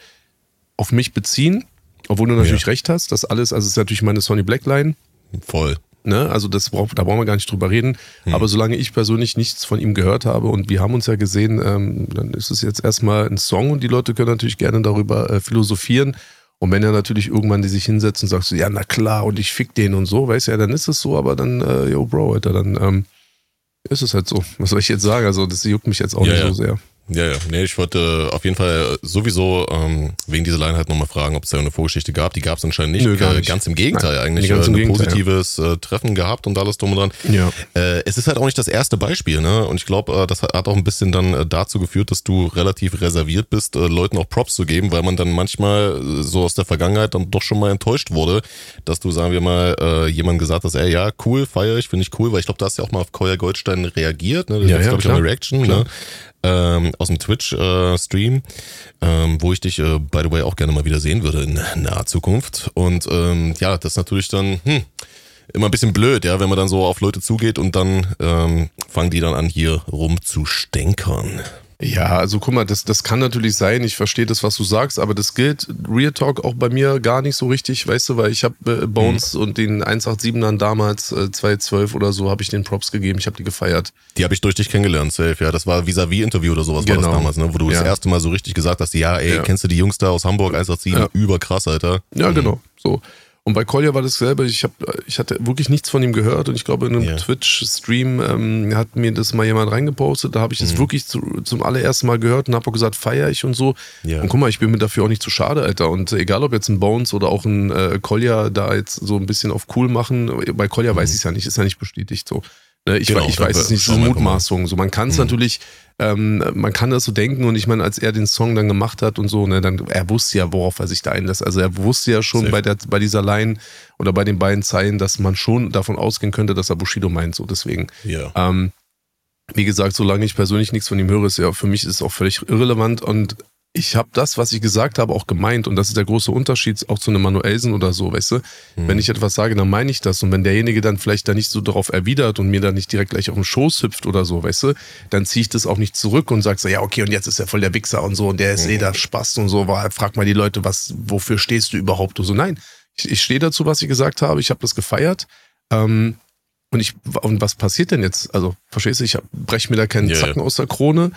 auf mich beziehen, obwohl du natürlich ja. recht hast. Das alles, also es ist natürlich meine Sony Blackline. Voll. Ne? Also das brauch, da brauchen wir gar nicht drüber reden. Mhm. Aber solange ich persönlich nichts von ihm gehört habe und wir haben uns ja gesehen, ähm, dann ist es jetzt erstmal ein Song und die Leute können natürlich gerne darüber äh, philosophieren und wenn er natürlich irgendwann die sich hinsetzt und sagt so, ja, na klar, und ich fick den und so, weißt du, ja, dann ist es so, aber dann, äh, yo, Bro, Alter, dann ähm, ist es halt so. Was soll ich jetzt sagen? Also, das juckt mich jetzt auch ja, nicht ja. so sehr. Ja, ja. Nee, ich wollte auf jeden Fall sowieso ähm, wegen dieser Line halt nochmal fragen, ob es da eine Vorgeschichte gab. Die gab es anscheinend nicht. Nö, gar nicht. Ganz im Gegenteil Nein, eigentlich. Ganz äh, ein Gegenteil, positives ja. Äh, Treffen gehabt und alles drum und dran. Ja. Äh, es ist halt auch nicht das erste Beispiel, ne? Und ich glaube, äh, das hat auch ein bisschen dann äh, dazu geführt, dass du relativ reserviert bist, äh, Leuten auch Props zu geben, weil man dann manchmal äh, so aus der Vergangenheit dann doch schon mal enttäuscht wurde, dass du, sagen wir mal, äh, jemand gesagt hast, ey, ja, cool, feier ich, finde ich cool, weil ich glaube, da hast ja auch mal auf Koya Goldstein reagiert, ne? Das ja, ja, glaube ich, auch eine Reaction, klar. ne? Ähm, aus dem Twitch-Stream, äh, ähm, wo ich dich, äh, by the way, auch gerne mal wieder sehen würde in naher Zukunft. Und ähm, ja, das ist natürlich dann hm, immer ein bisschen blöd, ja, wenn man dann so auf Leute zugeht und dann ähm, fangen die dann an, hier rumzustänkern. Ja, also guck mal, das, das kann natürlich sein, ich verstehe das, was du sagst, aber das gilt Real Talk auch bei mir gar nicht so richtig, weißt du, weil ich habe äh, Bones mhm. und den 187ern damals, äh, 2012 oder so, habe ich den Props gegeben, ich habe die gefeiert. Die habe ich durch dich kennengelernt, safe, ja, das war Vis-a-vis-Interview oder sowas genau. war das genau. damals, ne, wo du ja. das erste Mal so richtig gesagt hast, ja, ey, ja. kennst du die Jungs da aus Hamburg, 187, ja. überkrass, Alter. Ja, mhm. genau, so. Und bei Kolja war dasselbe. Ich, hab, ich hatte wirklich nichts von ihm gehört und ich glaube, in einem yeah. Twitch-Stream ähm, hat mir das mal jemand reingepostet. Da habe ich das mhm. wirklich zu, zum allerersten Mal gehört und habe auch gesagt, feiere ich und so. Yeah. Und guck mal, ich bin mir dafür auch nicht zu schade, Alter. Und egal, ob jetzt ein Bones oder auch ein äh, Kolja da jetzt so ein bisschen auf cool machen, bei Kolja mhm. weiß ich es ja nicht, ist ja nicht bestätigt so. Ne, ich, genau, ich weiß es nicht, so Mutmaßung. So, man kann es mhm. natürlich, ähm, man kann das so denken und ich meine, als er den Song dann gemacht hat und so, ne, dann, er wusste ja, worauf er sich da einlässt. Also er wusste ja schon bei der, bei dieser Line oder bei den beiden Zeilen, dass man schon davon ausgehen könnte, dass er Bushido meint, so deswegen. Ja. Ähm, wie gesagt, solange ich persönlich nichts von ihm höre, ist ja für mich ist es auch völlig irrelevant und ich habe das, was ich gesagt habe, auch gemeint. Und das ist der große Unterschied auch zu einem Manuelsen oder so, weißt du? Mhm. Wenn ich etwas sage, dann meine ich das. Und wenn derjenige dann vielleicht da nicht so darauf erwidert und mir dann nicht direkt gleich auf den Schoß hüpft oder so, weißt du, dann ziehe ich das auch nicht zurück und sage so, ja, okay, und jetzt ist er voll der Wichser und so und der ist mhm. eh da Spaß und so. Frag mal die Leute, was, wofür stehst du überhaupt? Und so, nein, ich, ich stehe dazu, was ich gesagt habe. Ich habe das gefeiert. Ähm, und ich, und was passiert denn jetzt? Also, verstehst du, ich breche mir da keinen yeah. Zacken aus der Krone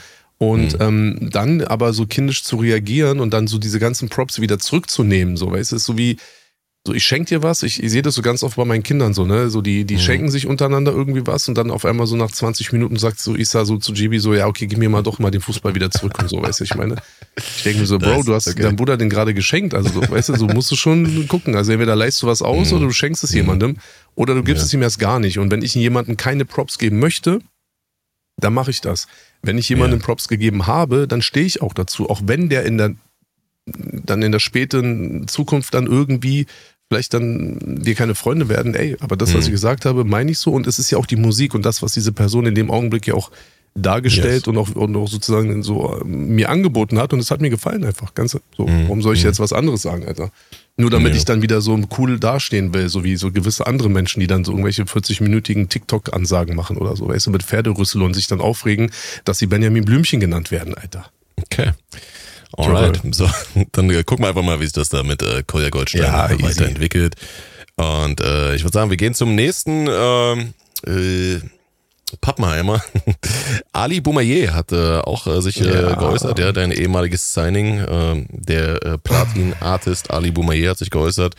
und mhm. ähm, dann aber so kindisch zu reagieren und dann so diese ganzen Props wieder zurückzunehmen, so, weißt du, ist so wie, so ich schenke dir was, ich, ich sehe das so ganz oft bei meinen Kindern so, ne, so die, die mhm. schenken sich untereinander irgendwie was und dann auf einmal so nach 20 Minuten sagt so Isa so zu Gibi so, ja, okay, gib mir mal doch mal den Fußball wieder zurück und so, weißt du, ich meine, ich denke mir so, Bro, du hast okay. deinem Bruder den gerade geschenkt, also, so, weißt du, so musst du schon gucken, also entweder leist du was aus mhm. oder du schenkst es mhm. jemandem oder du gibst ja. es ihm erst gar nicht und wenn ich jemandem keine Props geben möchte, dann mache ich das. Wenn ich jemandem ja. Props gegeben habe, dann stehe ich auch dazu, auch wenn der in der dann in der späten Zukunft dann irgendwie vielleicht dann wir keine Freunde werden, ey, aber das, was mhm. ich gesagt habe, meine ich so und es ist ja auch die Musik und das, was diese Person in dem Augenblick ja auch dargestellt yes. und, auch, und auch sozusagen so äh, mir angeboten hat und es hat mir gefallen einfach. Ganz so. Mhm. Warum soll ich mhm. jetzt was anderes sagen, Alter? Nur damit ja. ich dann wieder so cool dastehen will, so wie so gewisse andere Menschen, die dann so irgendwelche 40-minütigen TikTok-Ansagen machen oder so, weißt du, mit Pferderüssel und sich dann aufregen, dass sie Benjamin Blümchen genannt werden, Alter. Okay. Alright. So, (laughs) dann äh, gucken wir einfach mal, wie sich das da mit äh, Kolja Goldstein ja, weiterentwickelt. Und äh, ich würde sagen, wir gehen zum nächsten ähm, äh, Pappenheimer. (laughs) Ali Boumaier hat äh, auch äh, sich äh, ja. geäußert, ja, dein ehemaliges Signing, äh, der äh, Platin-Artist Ali Boumaier hat sich geäußert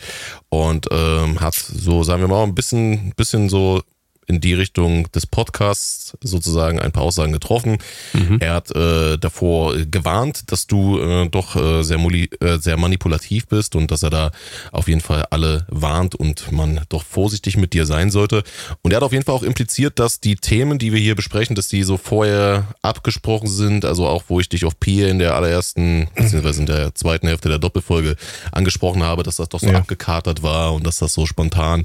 und ähm, hat so, sagen wir mal, ein bisschen, bisschen so in die Richtung des Podcasts sozusagen ein paar Aussagen getroffen. Mhm. Er hat äh, davor gewarnt, dass du äh, doch äh, sehr, äh, sehr manipulativ bist und dass er da auf jeden Fall alle warnt und man doch vorsichtig mit dir sein sollte. Und er hat auf jeden Fall auch impliziert, dass die Themen, die wir hier besprechen, dass die so vorher abgesprochen sind, also auch wo ich dich auf Pier in der allerersten, beziehungsweise in der zweiten Hälfte der Doppelfolge angesprochen habe, dass das doch so ja. abgekatert war und dass das so spontan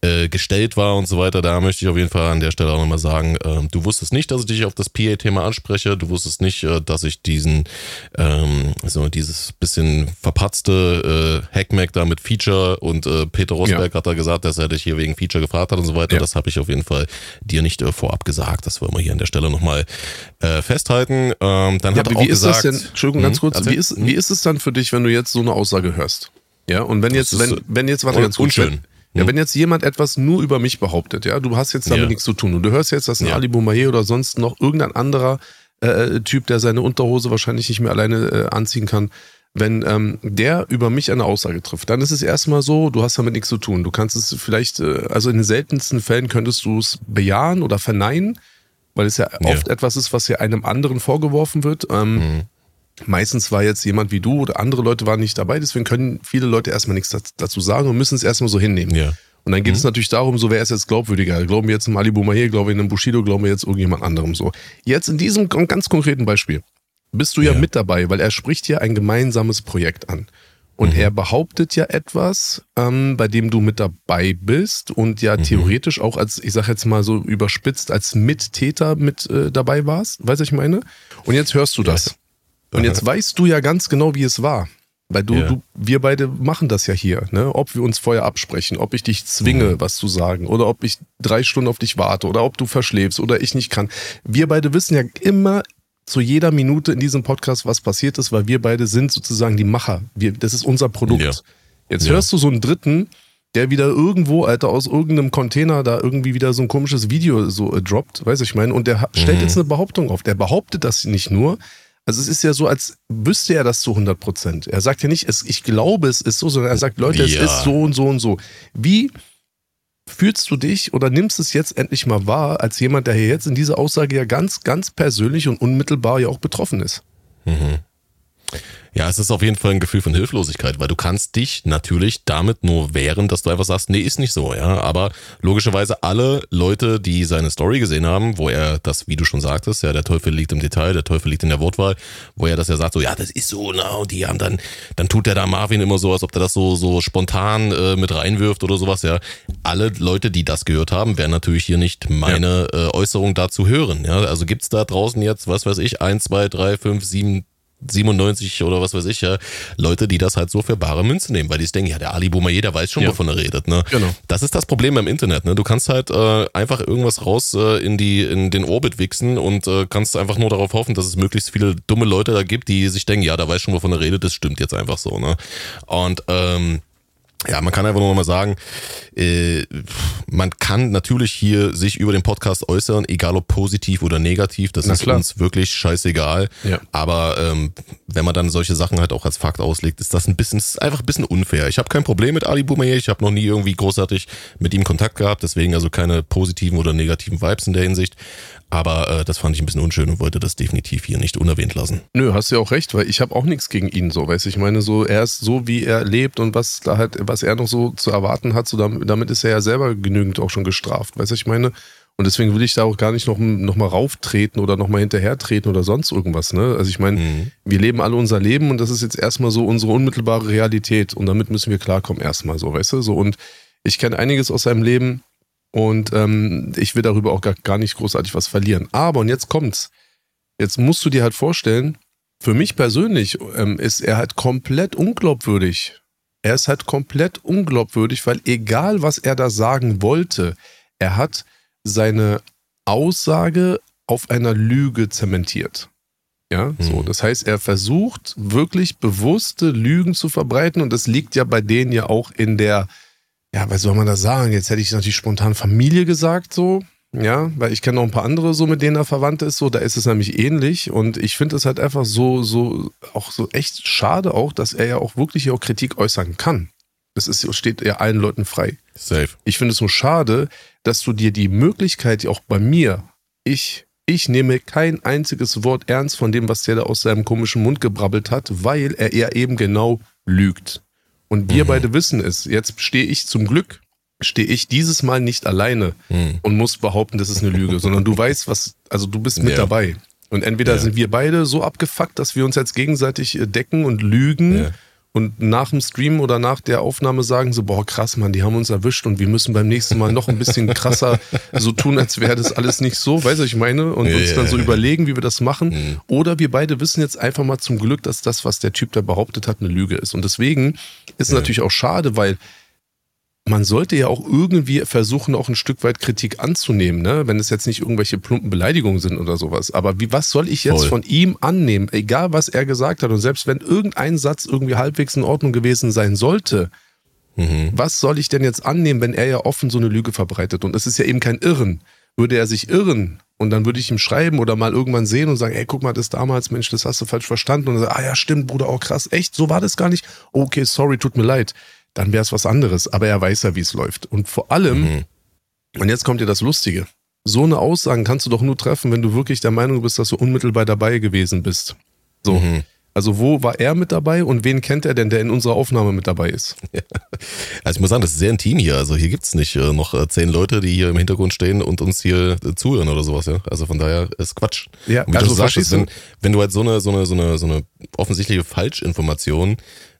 äh, gestellt war und so weiter. Da möchte ich auf jeden Fall an der Stelle auch nochmal sagen, äh, du wusstest nicht, dass ich dich auf das PA-Thema anspreche. Du wusstest nicht, äh, dass ich diesen, ähm, so dieses bisschen verpatzte äh, Hackmack da mit Feature und äh, Peter Rosberg ja. hat da gesagt, dass er dich hier wegen Feature gefragt hat und so weiter. Ja. Das habe ich auf jeden Fall dir nicht äh, vorab gesagt. Das wollen wir hier an der Stelle nochmal äh, festhalten. Ähm, dann ja, hat er auch gesagt, denn, Entschuldigung, ganz hm, kurz, wie ist, wie ist es dann für dich, wenn du jetzt so eine Aussage hörst? Ja, und wenn jetzt, wenn, wenn jetzt, warte ganz kurz, unschön. Ja, hm. wenn jetzt jemand etwas nur über mich behauptet, ja, du hast jetzt damit ja. nichts zu tun und du hörst jetzt, dass ein ja. Ali Boumaier oder sonst noch irgendein anderer äh, Typ, der seine Unterhose wahrscheinlich nicht mehr alleine äh, anziehen kann, wenn ähm, der über mich eine Aussage trifft, dann ist es erstmal so, du hast damit nichts zu tun. Du kannst es vielleicht, äh, also in den seltensten Fällen könntest du es bejahen oder verneinen, weil es ja, ja, oft etwas ist, was ja einem anderen vorgeworfen wird. Ähm, mhm. Meistens war jetzt jemand wie du oder andere Leute waren nicht dabei, deswegen können viele Leute erstmal nichts dazu sagen und müssen es erstmal so hinnehmen. Ja. Und dann geht mhm. es natürlich darum, so wer ist jetzt glaubwürdiger? Glauben wir jetzt einem Ali Boumaier, glauben wir einem Bushido, glauben wir jetzt irgendjemand anderem so. Jetzt in diesem ganz konkreten Beispiel bist du ja, ja mit dabei, weil er spricht ja ein gemeinsames Projekt an. Und mhm. er behauptet ja etwas, ähm, bei dem du mit dabei bist und ja mhm. theoretisch auch als, ich sag jetzt mal so überspitzt, als Mittäter mit äh, dabei warst. Weißt du, ich meine? Und jetzt hörst du das. Und jetzt weißt du ja ganz genau, wie es war. Weil du, ja. du, wir beide machen das ja hier, ne? Ob wir uns vorher absprechen, ob ich dich zwinge, mhm. was zu sagen, oder ob ich drei Stunden auf dich warte, oder ob du verschläfst oder ich nicht kann. Wir beide wissen ja immer zu jeder Minute in diesem Podcast, was passiert ist, weil wir beide sind sozusagen die Macher. Wir, das ist unser Produkt. Ja. Jetzt ja. hörst du so einen Dritten, der wieder irgendwo, Alter, aus irgendeinem Container da irgendwie wieder so ein komisches Video so äh, droppt, weiß ich meine, und der stellt mhm. jetzt eine Behauptung auf. Der behauptet das nicht nur. Also es ist ja so, als wüsste er das zu 100 Prozent. Er sagt ja nicht, es, ich glaube, es ist so, sondern er sagt, Leute, ja. es ist so und so und so. Wie fühlst du dich oder nimmst es jetzt endlich mal wahr, als jemand, der hier jetzt in dieser Aussage ja ganz, ganz persönlich und unmittelbar ja auch betroffen ist? Mhm. Ja, es ist auf jeden Fall ein Gefühl von Hilflosigkeit, weil du kannst dich natürlich damit nur wehren, dass du einfach sagst, nee, ist nicht so, ja. Aber logischerweise alle Leute, die seine Story gesehen haben, wo er das, wie du schon sagtest, ja, der Teufel liegt im Detail, der Teufel liegt in der Wortwahl, wo er das ja sagt, so, ja, das ist so, na, und die haben dann, dann tut der da Marvin immer so, als ob der das so, so spontan äh, mit reinwirft oder sowas, ja. Alle Leute, die das gehört haben, werden natürlich hier nicht meine ja. äh, Äußerung dazu hören, ja. Also gibt's da draußen jetzt, was weiß ich, eins, zwei, drei, fünf, sieben 97 oder was weiß ich, ja, Leute, die das halt so für bare Münze nehmen, weil die denken, ja, der Ali Boomer, jeder weiß schon, ja. wovon er redet. Ne? Genau. Das ist das Problem beim Internet. Ne? Du kannst halt äh, einfach irgendwas raus äh, in, die, in den Orbit wichsen und äh, kannst einfach nur darauf hoffen, dass es möglichst viele dumme Leute da gibt, die sich denken, ja, da weiß schon, wovon er redet, das stimmt jetzt einfach so. Ne? Und ähm, ja, man kann einfach nur noch mal sagen, äh, man kann natürlich hier sich über den Podcast äußern, egal ob positiv oder negativ, das Na ist klar. uns wirklich scheißegal. Ja. Aber ähm, wenn man dann solche Sachen halt auch als Fakt auslegt, ist das ein bisschen, ist einfach ein bisschen unfair. Ich habe kein Problem mit Ali Boumaier, ich habe noch nie irgendwie großartig mit ihm Kontakt gehabt, deswegen also keine positiven oder negativen Vibes in der Hinsicht. Aber äh, das fand ich ein bisschen unschön und wollte das definitiv hier nicht unerwähnt lassen. Nö, hast du ja auch recht, weil ich habe auch nichts gegen ihn so, weißt du. Ich meine, so er ist so, wie er lebt und was da halt, was er noch so zu erwarten hat, so damit, damit ist er ja selber genügend auch schon gestraft, weißt du, ich meine. Und deswegen will ich da auch gar nicht noch, noch mal rauftreten oder noch mal hinterhertreten oder sonst irgendwas. Ne? Also ich meine, mhm. wir leben alle unser Leben und das ist jetzt erstmal so unsere unmittelbare Realität und damit müssen wir klarkommen erstmal so, weißt du? So und ich kenne einiges aus seinem Leben, und ähm, ich will darüber auch gar, gar nicht großartig was verlieren. Aber, und jetzt kommt's. Jetzt musst du dir halt vorstellen, für mich persönlich ähm, ist er halt komplett unglaubwürdig. Er ist halt komplett unglaubwürdig, weil egal was er da sagen wollte, er hat seine Aussage auf einer Lüge zementiert. Ja, mhm. so. Das heißt, er versucht wirklich bewusste Lügen zu verbreiten und das liegt ja bei denen ja auch in der ja, was soll man da sagen? Jetzt hätte ich natürlich spontan Familie gesagt, so. Ja, weil ich kenne noch ein paar andere, so mit denen er verwandt ist, so, da ist es nämlich ähnlich. Und ich finde es halt einfach so, so, auch so echt schade auch, dass er ja auch wirklich auch Kritik äußern kann. Das ist, steht ja allen Leuten frei. Safe. Ich finde es so schade, dass du dir die Möglichkeit, auch bei mir, ich, ich nehme kein einziges Wort ernst von dem, was der da aus seinem komischen Mund gebrabbelt hat, weil er eher eben genau lügt. Und wir mhm. beide wissen es. Jetzt stehe ich zum Glück, stehe ich dieses Mal nicht alleine mhm. und muss behaupten, das ist eine Lüge, sondern du weißt, was, also du bist mit ja. dabei. Und entweder ja. sind wir beide so abgefuckt, dass wir uns jetzt gegenseitig äh, decken und lügen. Ja und nach dem Stream oder nach der Aufnahme sagen so, boah, krass, Mann, die haben uns erwischt und wir müssen beim nächsten Mal noch ein bisschen krasser so tun, als wäre das alles nicht so, weißt du, ich meine, und yeah, uns dann so überlegen, wie wir das machen. Mhm. Oder wir beide wissen jetzt einfach mal zum Glück, dass das, was der Typ da behauptet hat, eine Lüge ist. Und deswegen ist es ja. natürlich auch schade, weil man sollte ja auch irgendwie versuchen, auch ein Stück weit Kritik anzunehmen, ne? wenn es jetzt nicht irgendwelche plumpen Beleidigungen sind oder sowas. Aber wie, was soll ich jetzt Voll. von ihm annehmen, egal was er gesagt hat? Und selbst wenn irgendein Satz irgendwie halbwegs in Ordnung gewesen sein sollte, mhm. was soll ich denn jetzt annehmen, wenn er ja offen so eine Lüge verbreitet? Und es ist ja eben kein Irren. Würde er sich irren und dann würde ich ihm schreiben oder mal irgendwann sehen und sagen, ey, guck mal, das damals, Mensch, das hast du falsch verstanden. Und er sagt, ah ja, stimmt, Bruder, auch oh, krass, echt, so war das gar nicht. Okay, sorry, tut mir leid dann wäre es was anderes. Aber er weiß ja, wie es läuft. Und vor allem, mhm. und jetzt kommt ja das Lustige, so eine Aussagen kannst du doch nur treffen, wenn du wirklich der Meinung bist, dass du unmittelbar dabei gewesen bist. So. Mhm. Also wo war er mit dabei und wen kennt er denn, der in unserer Aufnahme mit dabei ist? Ja. Also ich muss sagen, das ist sehr intim hier. Also hier gibt es nicht äh, noch äh, zehn Leute, die hier im Hintergrund stehen und uns hier äh, zuhören oder sowas. Ja? Also von daher ist Quatsch. Ja, und wie also du sagst, wenn, wenn du halt so eine, so eine, so eine, so eine offensichtliche Falschinformation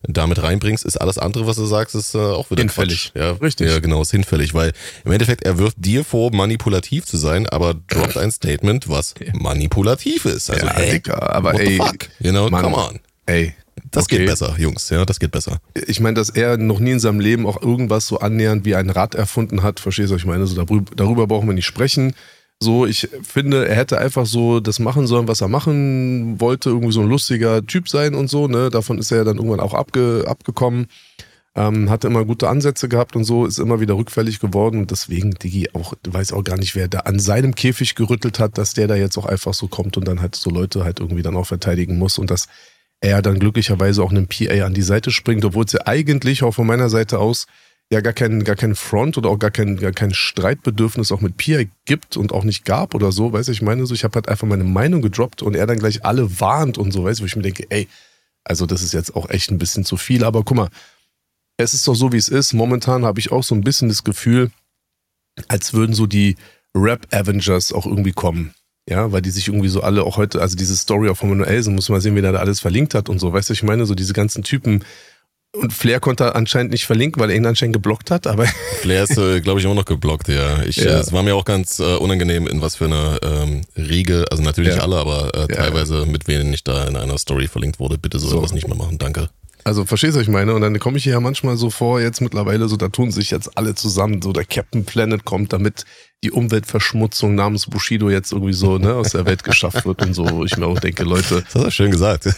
damit reinbringst, ist alles andere, was du sagst, ist äh, auch wieder hinfällig. Quatsch. Ja, richtig. Ja, genau, ist hinfällig, weil im Endeffekt er wirft dir vor, manipulativ zu sein, aber droppt ein Statement, was manipulativ ist. Also, ja, ey, Dicker, aber ey, fuck? You know, Mann, come on. Ey, das okay. geht besser, Jungs, ja, das geht besser. Ich meine, dass er noch nie in seinem Leben auch irgendwas so annähernd wie ein Rad erfunden hat, verstehst du, was ich meine? So darüber, darüber brauchen wir nicht sprechen. So, ich finde, er hätte einfach so das machen sollen, was er machen wollte, irgendwie so ein lustiger Typ sein und so, ne? Davon ist er ja dann irgendwann auch abge, abgekommen. Ähm, hatte immer gute Ansätze gehabt und so, ist immer wieder rückfällig geworden. Und deswegen, Digi, auch, weiß auch gar nicht, wer da an seinem Käfig gerüttelt hat, dass der da jetzt auch einfach so kommt und dann halt so Leute halt irgendwie dann auch verteidigen muss und dass er dann glücklicherweise auch einem PA an die Seite springt, obwohl es ja eigentlich auch von meiner Seite aus ja gar kein, gar kein Front oder auch gar kein, gar kein Streitbedürfnis auch mit PA gibt und auch nicht gab oder so, weißt du, ich meine so, ich habe halt einfach meine Meinung gedroppt und er dann gleich alle warnt und so, weißt du, wo ich mir denke, ey, also das ist jetzt auch echt ein bisschen zu viel, aber guck mal, es ist doch so, wie es ist. Momentan habe ich auch so ein bisschen das Gefühl, als würden so die Rap-Avengers auch irgendwie kommen. Ja, weil die sich irgendwie so alle auch heute, also diese Story auf Manuelsen, muss man sehen, wie der da alles verlinkt hat und so. Weißt du, ich meine, so diese ganzen Typen. Und Flair konnte anscheinend nicht verlinken, weil er ihn anscheinend geblockt hat, aber. (laughs) Flair ist, äh, glaube ich, immer noch geblockt, ja. Ich, ja. Äh, es war mir auch ganz äh, unangenehm, in was für eine ähm, Riege, also natürlich ja. alle, aber äh, teilweise ja. mit wem ich da in einer Story verlinkt wurde. Bitte so, so. etwas nicht mehr machen, danke. Also verstehst du, was ich meine? Und dann komme ich hier ja manchmal so vor, jetzt mittlerweile so, da tun sich jetzt alle zusammen, so der Captain Planet kommt, damit die Umweltverschmutzung namens Bushido jetzt irgendwie so ne, aus der Welt geschafft wird und so. Ich mir auch denke, Leute. Das hast du schön gesagt.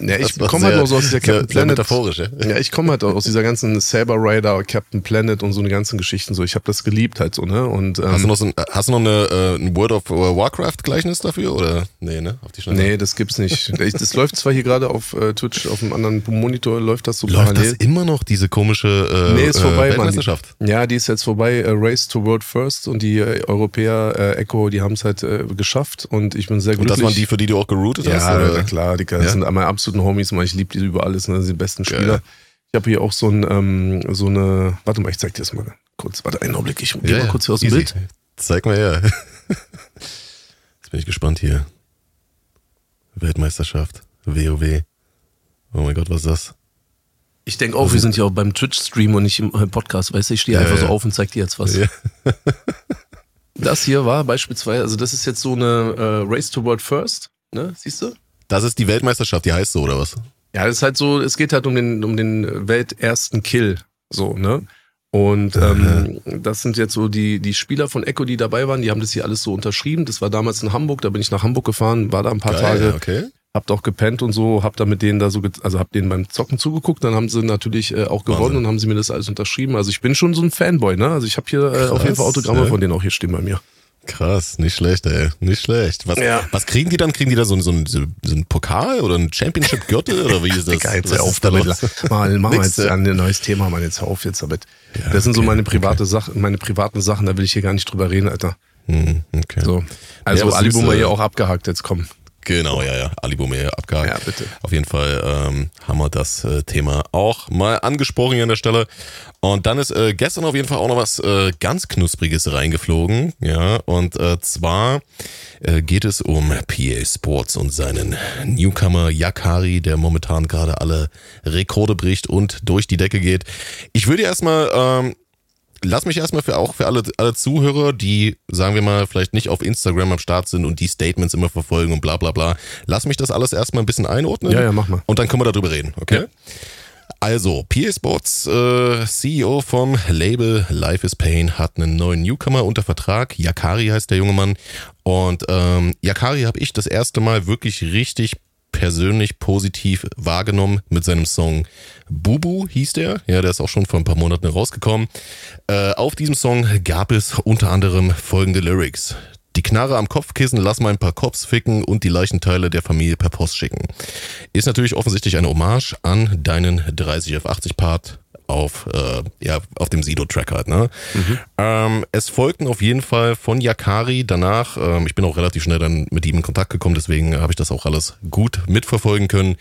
Ja, ich komme halt auch so aus dieser Captain Planet. Metaphorisch, ja. ja ich komme halt auch aus dieser ganzen Saber Rider, Captain Planet und so eine ganzen Geschichten so. Ich habe das geliebt halt so, ne? Und, ähm, hast, du noch so ein, hast du noch eine, äh, ein World of Warcraft-Gleichnis dafür? Oder? Nee, ne? Auf die Schnelle. Nee, das gibt's nicht. das läuft zwar hier gerade auf äh, Twitch, auf einem anderen Monitor läuft das so läuft parallel. Läuft das immer noch, diese komische äh, nee, ist vorbei, äh, Weltmeisterschaft? Mann. Ja, die ist jetzt vorbei. Äh, Race to World First und die äh, Europäer äh, Echo, die haben es halt äh, geschafft und ich bin sehr glücklich. Und das waren die, für die du auch geroutet ja, hast? Oder? Ja, klar, die ja? sind meine absoluten Homies, man, ich liebe die über alles, ne? sind die besten Spieler. Ja. Ich habe hier auch so, ein, ähm, so eine, warte mal, ich zeig dir das mal kurz, warte einen Augenblick, ich gehe mal kurz hier aus dem Easy. Bild. Zeig mal her. (laughs) Jetzt bin ich gespannt hier. Weltmeisterschaft, WoW. Oh mein Gott, was ist das? Ich denke auch, wir sind ja auch beim Twitch-Stream und nicht im Podcast, weißt du, ich stehe ja, einfach ja. so auf und zeig dir jetzt was. Ja. (laughs) Das hier war beispielsweise, also das ist jetzt so eine äh, Race to World First, ne? Siehst du? Das ist die Weltmeisterschaft, die heißt so, oder was? Ja, das ist halt so, es geht halt um den, um den weltersten Kill, so, ne? Und ähm, das sind jetzt so die, die Spieler von Echo, die dabei waren, die haben das hier alles so unterschrieben. Das war damals in Hamburg, da bin ich nach Hamburg gefahren, war da ein paar Geil, Tage. Okay habt auch gepennt und so, habt da mit denen da so, also habt denen beim Zocken zugeguckt, dann haben sie natürlich äh, auch gewonnen Wahnsinn. und haben sie mir das alles unterschrieben. Also ich bin schon so ein Fanboy, ne? Also ich habe hier äh, auf jeden Fall Autogramme ja. von denen auch hier stehen bei mir. Krass, nicht schlecht, ey. Nicht schlecht. Was, ja. was kriegen die dann? Kriegen die da so, so, ein, so einen Pokal oder einen Championship-Gürtel oder wie ist (laughs) das? Geil, jetzt auf damit. Mal, (laughs) machen wir jetzt ein neues Thema, mal jetzt auf jetzt damit. Ja, das sind okay, so meine private okay. Sachen, meine privaten Sachen, da will ich hier gar nicht drüber reden, Alter. Hm, okay. So. Also ja, Ali Boomer hier auch abgehakt, jetzt komm. Genau, ja, ja. Ali Boumé abgehakt. Ja, bitte. Auf jeden Fall ähm, haben wir das äh, Thema auch mal angesprochen hier an der Stelle. Und dann ist äh, gestern auf jeden Fall auch noch was äh, ganz Knuspriges reingeflogen. Ja, und äh, zwar äh, geht es um PA Sports und seinen Newcomer Yakari, der momentan gerade alle Rekorde bricht und durch die Decke geht. Ich würde erstmal ähm, lass mich erstmal für auch für alle, alle Zuhörer, die, sagen wir mal, vielleicht nicht auf Instagram am Start sind und die Statements immer verfolgen und bla bla bla, lass mich das alles erstmal ein bisschen einordnen. Ja, ja, mach mal. Und dann können wir darüber reden, okay? Ja. Also, PA Sports äh, CEO vom Label Life is Pain hat einen neuen Newcomer unter Vertrag. Yakari heißt der junge Mann. Und ähm, Yakari habe ich das erste Mal wirklich richtig persönlich positiv wahrgenommen mit seinem Song Bubu hieß der. Ja, der ist auch schon vor ein paar Monaten rausgekommen. Äh, auf diesem Song gab es unter anderem folgende Lyrics. Die Knarre am Kopfkissen, lass mal ein paar Cops ficken und die Leichenteile der Familie per Post schicken. Ist natürlich offensichtlich eine Hommage an deinen 30 auf 80 Part auf, äh, ja, auf dem Sido-Track halt. Ne? Mhm. Ähm, es folgten auf jeden Fall von Yakari danach, ähm, ich bin auch relativ schnell dann mit ihm in Kontakt gekommen, deswegen habe ich das auch alles gut mitverfolgen können.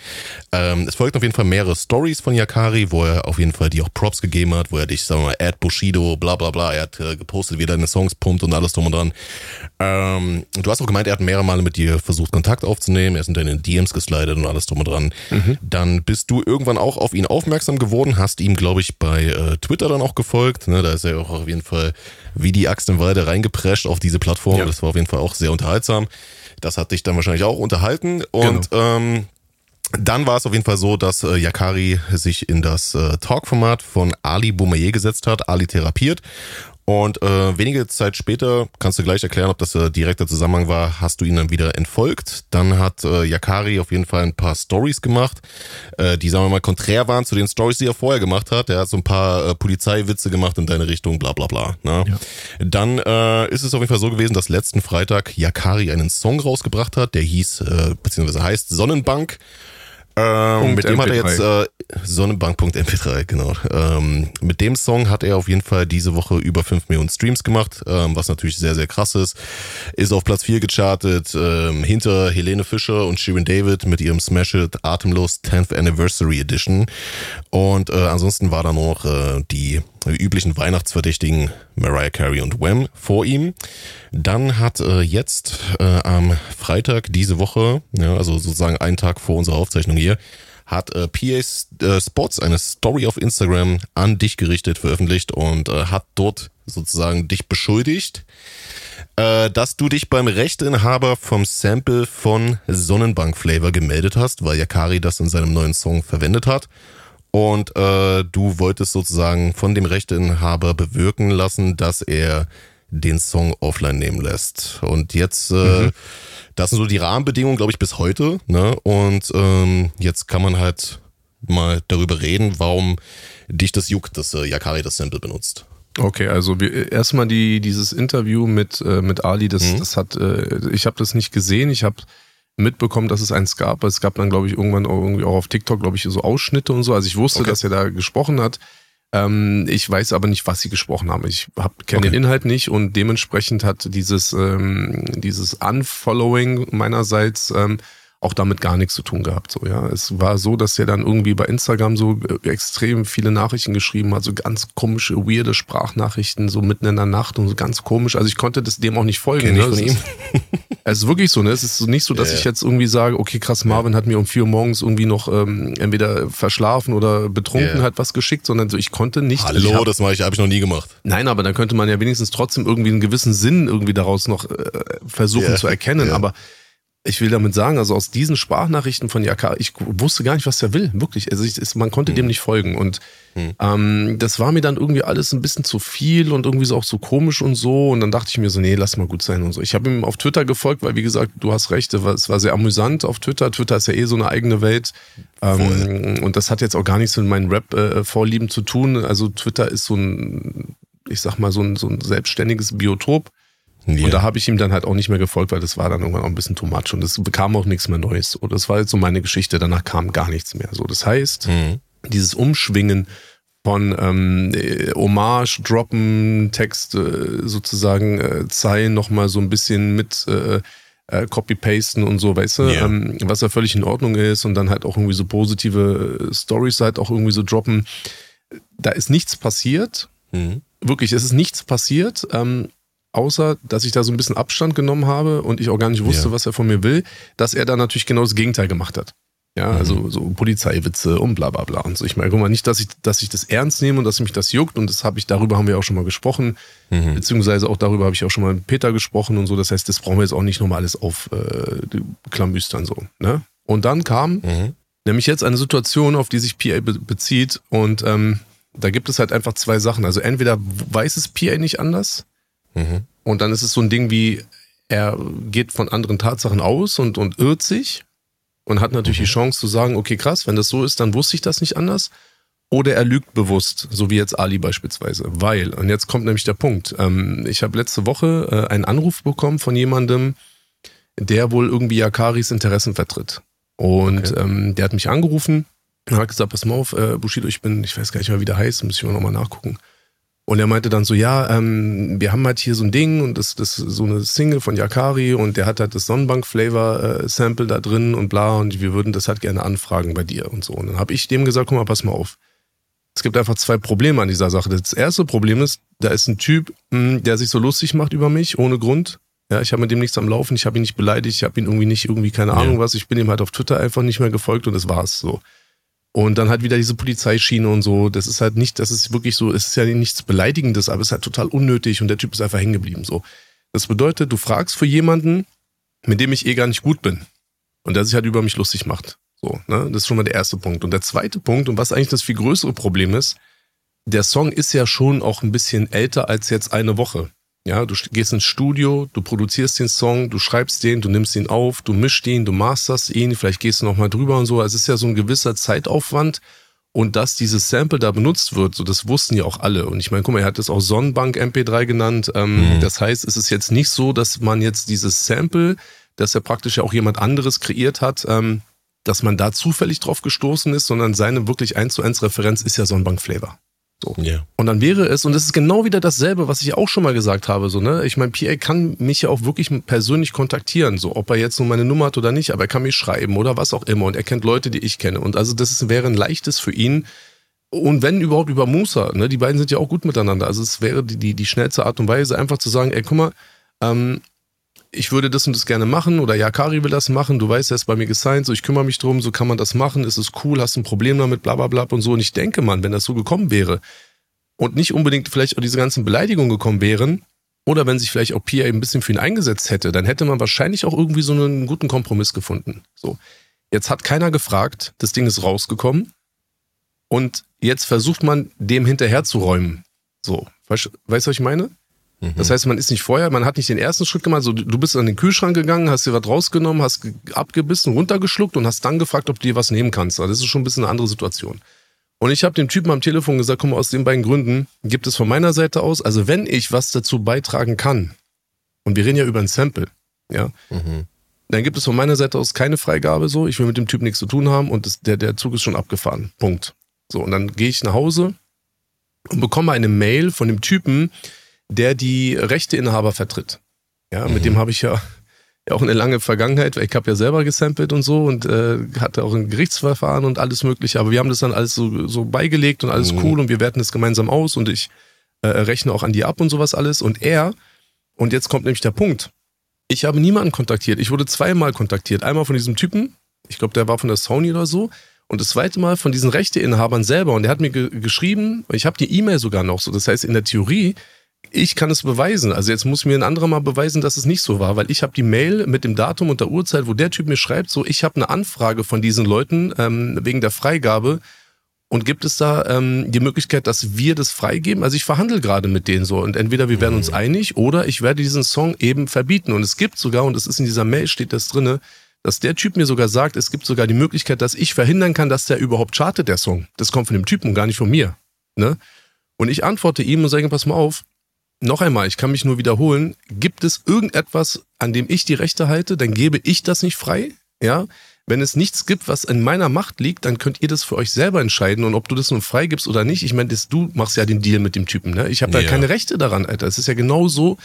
Ähm, es folgten auf jeden Fall mehrere Stories von Yakari, wo er auf jeden Fall die auch Props gegeben hat, wo er dich, sagen wir mal, Ad Bushido, bla bla bla, er hat äh, gepostet, wie er deine Songs pumpt und alles drum und dran. Ähm, du hast auch gemeint, er hat mehrere Male mit dir versucht, Kontakt aufzunehmen, er ist in deine DMs geslidet und alles drum und dran. Mhm. Dann bist du irgendwann auch auf ihn aufmerksam geworden, hast ihm, glaube ich, bei äh, Twitter dann auch gefolgt. Ne? Da ist er auch auf jeden Fall wie die Axt im Walde reingeprescht auf diese Plattform. Ja. Das war auf jeden Fall auch sehr unterhaltsam. Das hat dich dann wahrscheinlich auch unterhalten. Und genau. ähm, dann war es auf jeden Fall so, dass äh, Yakari sich in das äh, Talk-Format von Ali Boumaier gesetzt hat, Ali therapiert Und äh, wenige Zeit später, kannst du gleich erklären, ob das äh, direkter Zusammenhang war, hast du ihn dann wieder entfolgt. Dann hat äh, Yakari auf jeden Fall ein paar Stories gemacht, äh, die, sagen wir mal, konträr waren zu den Stories, die er vorher gemacht hat. Er hat so ein paar äh, Polizeiwitze gemacht in deine Richtung, bla bla bla. Ne? Ja. Dann äh, ist es auf jeden Fall so gewesen, dass letzten Freitag Yakari einen Song rausgebracht hat, der hieß, äh, beziehungsweise heißt Sonnenbank. Ähm, mit dem MP3. hat er jetzt äh, Sonnenbank.mp3, genau. Ähm, mit dem Song hat er auf jeden Fall diese Woche über 5 Millionen Streams gemacht, ähm, was natürlich sehr, sehr krass ist. Ist auf Platz 4 gechartet, ähm, hinter Helene Fischer und Shirin David mit ihrem Smash It Atemlos 10th Anniversary Edition. Und äh, ansonsten war da noch äh, die üblichen Weihnachtsverdächtigen Mariah Carey und Wham vor ihm. Dann hat äh, jetzt äh, am Freitag diese Woche, ja, also sozusagen einen Tag vor unserer Aufzeichnung hier, hat äh, PA äh, Sports eine Story auf Instagram an dich gerichtet, veröffentlicht und äh, hat dort sozusagen dich beschuldigt, äh, dass du dich beim Rechteinhaber vom Sample von Sonnenbank Flavor gemeldet hast, weil Yakari das in seinem neuen Song verwendet hat. Und äh, du wolltest sozusagen von dem Rechteinhaber bewirken lassen, dass er den Song offline nehmen lässt. Und jetzt, äh, mhm. das sind so die Rahmenbedingungen, glaube ich, bis heute. Ne? Und ähm, jetzt kann man halt mal darüber reden, warum dich das juckt, dass äh, Yakari das Sample benutzt. Okay, also wir, erstmal die, dieses Interview mit, äh, mit Ali, das, mhm. das hat, äh, ich habe das nicht gesehen, ich habe mitbekommen, dass es eins gab. Es gab dann, glaube ich, irgendwann auch, irgendwie auch auf TikTok, glaube ich, so Ausschnitte und so. Also ich wusste, okay. dass er da gesprochen hat. Ähm, ich weiß aber nicht, was sie gesprochen haben. Ich kenne okay. den Inhalt nicht und dementsprechend hat dieses, ähm, dieses Unfollowing meinerseits ähm, auch damit gar nichts zu tun gehabt. So, ja. Es war so, dass er dann irgendwie bei Instagram so äh, extrem viele Nachrichten geschrieben hat, so ganz komische, weirde Sprachnachrichten, so mitten in der Nacht und so ganz komisch. Also ich konnte das dem auch nicht folgen. Ne? Von ihm. Es ist wirklich so, ne? Es ist nicht so, dass ja, ich jetzt irgendwie sage, okay, krass, Marvin hat mir um vier Uhr morgens irgendwie noch ähm, entweder verschlafen oder betrunken ja. hat was geschickt, sondern so, ich konnte nicht. Hallo, hab, das habe ich, hab ich noch nie gemacht. Nein, aber dann könnte man ja wenigstens trotzdem irgendwie einen gewissen Sinn irgendwie daraus noch äh, versuchen zu erkennen. Aber ich will damit sagen, also aus diesen Sprachnachrichten von Jaka, ich wusste gar nicht, was er will, wirklich. Also ich, es, man konnte hm. dem nicht folgen. Und hm. ähm, das war mir dann irgendwie alles ein bisschen zu viel und irgendwie so auch so komisch und so. Und dann dachte ich mir so, nee, lass mal gut sein und so. Ich habe ihm auf Twitter gefolgt, weil wie gesagt, du hast recht, es war sehr amüsant auf Twitter. Twitter ist ja eh so eine eigene Welt. Ähm, und das hat jetzt auch gar nichts mit meinen Rap-Vorlieben äh, zu tun. Also Twitter ist so ein, ich sag mal, so ein, so ein selbstständiges Biotop. Yeah. Und da habe ich ihm dann halt auch nicht mehr gefolgt, weil das war dann irgendwann auch ein bisschen too much und es bekam auch nichts mehr Neues. Und das war jetzt so meine Geschichte, danach kam gar nichts mehr. So, das heißt, mhm. dieses Umschwingen von ähm, äh, Hommage, Droppen, Text äh, sozusagen, äh, Zeilen nochmal so ein bisschen mit äh, äh, Copy-Pasten und so, weißt du, yeah. ähm, was ja völlig in Ordnung ist und dann halt auch irgendwie so positive äh, Stories halt auch irgendwie so droppen. Da ist nichts passiert. Mhm. Wirklich, es ist nichts passiert. Ähm, außer dass ich da so ein bisschen Abstand genommen habe und ich auch gar nicht wusste, ja. was er von mir will, dass er da natürlich genau das Gegenteil gemacht hat. Ja, mhm. also so Polizeiwitze und bla bla bla und so. Ich meine, guck mal, nicht, dass ich, dass ich das ernst nehme und dass mich das juckt und das habe ich, darüber haben wir auch schon mal gesprochen, mhm. beziehungsweise auch darüber habe ich auch schon mal mit Peter gesprochen und so. Das heißt, das brauchen wir jetzt auch nicht nochmal alles auf äh, Klamüstern so. Ne? Und dann kam mhm. nämlich jetzt eine Situation, auf die sich PA be bezieht und ähm, da gibt es halt einfach zwei Sachen. Also entweder weiß es PA nicht anders Mhm. Und dann ist es so ein Ding wie, er geht von anderen Tatsachen aus und, und irrt sich und hat natürlich mhm. die Chance zu sagen, okay, krass, wenn das so ist, dann wusste ich das nicht anders. Oder er lügt bewusst, so wie jetzt Ali beispielsweise. Weil, und jetzt kommt nämlich der Punkt, ähm, ich habe letzte Woche äh, einen Anruf bekommen von jemandem, der wohl irgendwie Yakaris Interessen vertritt. Und okay. ähm, der hat mich angerufen und hat gesagt, pass mal auf, äh, Bushido, ich bin, ich weiß gar nicht mehr, wie der heißt, muss ich mal nochmal nachgucken. Und er meinte dann so, ja, ähm, wir haben halt hier so ein Ding und das, das ist so eine Single von Yakari und der hat halt das Sonnenbank-Flavor-Sample da drin und bla und wir würden das halt gerne anfragen bei dir und so. Und dann habe ich dem gesagt, guck mal, pass mal auf. Es gibt einfach zwei Probleme an dieser Sache. Das erste Problem ist, da ist ein Typ, hm, der sich so lustig macht über mich, ohne Grund. Ja, ich habe mit dem nichts am Laufen, ich habe ihn nicht beleidigt, ich habe ihn irgendwie nicht, irgendwie keine Ahnung was, ich bin ihm halt auf Twitter einfach nicht mehr gefolgt und das war's so. Und dann halt wieder diese Polizeischiene und so. Das ist halt nicht, das ist wirklich so, es ist ja nichts Beleidigendes, aber es ist halt total unnötig und der Typ ist einfach hängen geblieben. So. Das bedeutet, du fragst für jemanden, mit dem ich eh gar nicht gut bin. Und der sich halt über mich lustig macht. So, ne? Das ist schon mal der erste Punkt. Und der zweite Punkt, und was eigentlich das viel größere Problem ist, der Song ist ja schon auch ein bisschen älter als jetzt eine Woche. Ja, du gehst ins Studio, du produzierst den Song, du schreibst den, du nimmst ihn auf, du mischst ihn, du masterst ihn, vielleicht gehst du nochmal drüber und so. Es ist ja so ein gewisser Zeitaufwand. Und dass dieses Sample da benutzt wird, so das wussten ja auch alle. Und ich meine, guck mal, er hat das auch Sonnenbank MP3 genannt. Ähm, mhm. Das heißt, es ist jetzt nicht so, dass man jetzt dieses Sample, das ja praktisch ja auch jemand anderes kreiert hat, ähm, dass man da zufällig drauf gestoßen ist, sondern seine wirklich eins zu eins Referenz ist ja Sonnenbank Flavor. So. Yeah. Und dann wäre es, und das ist genau wieder dasselbe, was ich auch schon mal gesagt habe, so, ne? Ich meine, PA kann mich ja auch wirklich persönlich kontaktieren, so, ob er jetzt nur meine Nummer hat oder nicht, aber er kann mich schreiben oder was auch immer und er kennt Leute, die ich kenne. Und also das ist, wäre ein leichtes für ihn. Und wenn überhaupt über Musa, ne? Die beiden sind ja auch gut miteinander. Also es wäre die, die, die schnellste Art und Weise, einfach zu sagen, ey, guck mal, ähm, ich würde das und das gerne machen oder ja, Kari will das machen, du weißt, er ist bei mir gesigned, so ich kümmere mich drum, so kann man das machen, ist es cool, hast du ein Problem damit, bla bla bla und so. Und ich denke, man, wenn das so gekommen wäre und nicht unbedingt vielleicht auch diese ganzen Beleidigungen gekommen wären, oder wenn sich vielleicht auch Pia ein bisschen für ihn eingesetzt hätte, dann hätte man wahrscheinlich auch irgendwie so einen guten Kompromiss gefunden. So. Jetzt hat keiner gefragt, das Ding ist rausgekommen und jetzt versucht man dem hinterherzuräumen. So, weißt du, was ich meine? Mhm. Das heißt, man ist nicht vorher, man hat nicht den ersten Schritt gemacht. So, du bist an den Kühlschrank gegangen, hast dir was rausgenommen, hast abgebissen, runtergeschluckt und hast dann gefragt, ob du dir was nehmen kannst. Also das ist schon ein bisschen eine andere Situation. Und ich habe dem Typen am Telefon gesagt, komm, aus den beiden Gründen gibt es von meiner Seite aus, also wenn ich was dazu beitragen kann, und wir reden ja über ein Sample, ja, mhm. dann gibt es von meiner Seite aus keine Freigabe so, ich will mit dem Typ nichts zu tun haben und das, der, der Zug ist schon abgefahren. Punkt. So, und dann gehe ich nach Hause und bekomme eine Mail von dem Typen, der die Rechteinhaber vertritt. Ja, mhm. mit dem habe ich ja, auch eine lange Vergangenheit. Ich habe ja selber gesampelt und so und äh, hatte auch ein Gerichtsverfahren und alles Mögliche. Aber wir haben das dann alles so, so beigelegt und alles mhm. cool und wir werten das gemeinsam aus und ich äh, rechne auch an die ab und sowas alles. Und er, und jetzt kommt nämlich der Punkt. Ich habe niemanden kontaktiert. Ich wurde zweimal kontaktiert. Einmal von diesem Typen, ich glaube, der war von der Sony oder so. Und das zweite Mal von diesen Rechteinhabern selber. Und der hat mir ge geschrieben, ich habe die E-Mail sogar noch so. Das heißt, in der Theorie ich kann es beweisen. Also jetzt muss mir ein anderer mal beweisen, dass es nicht so war, weil ich habe die Mail mit dem Datum und der Uhrzeit, wo der Typ mir schreibt, so ich habe eine Anfrage von diesen Leuten ähm, wegen der Freigabe. Und gibt es da ähm, die Möglichkeit, dass wir das freigeben? Also ich verhandle gerade mit denen so und entweder wir werden uns mhm. einig oder ich werde diesen Song eben verbieten. Und es gibt sogar, und es ist in dieser Mail, steht das drinne, dass der Typ mir sogar sagt, es gibt sogar die Möglichkeit, dass ich verhindern kann, dass der überhaupt chartet, der Song. Das kommt von dem Typen und gar nicht von mir. Ne? Und ich antworte ihm und sage, pass mal auf, noch einmal, ich kann mich nur wiederholen, gibt es irgendetwas, an dem ich die Rechte halte, dann gebe ich das nicht frei, ja? Wenn es nichts gibt, was in meiner Macht liegt, dann könnt ihr das für euch selber entscheiden und ob du das nun freigibst oder nicht. Ich meine, du machst ja den Deal mit dem Typen, ne? Ich habe ja. da keine Rechte daran, Alter. Es ist ja genau so,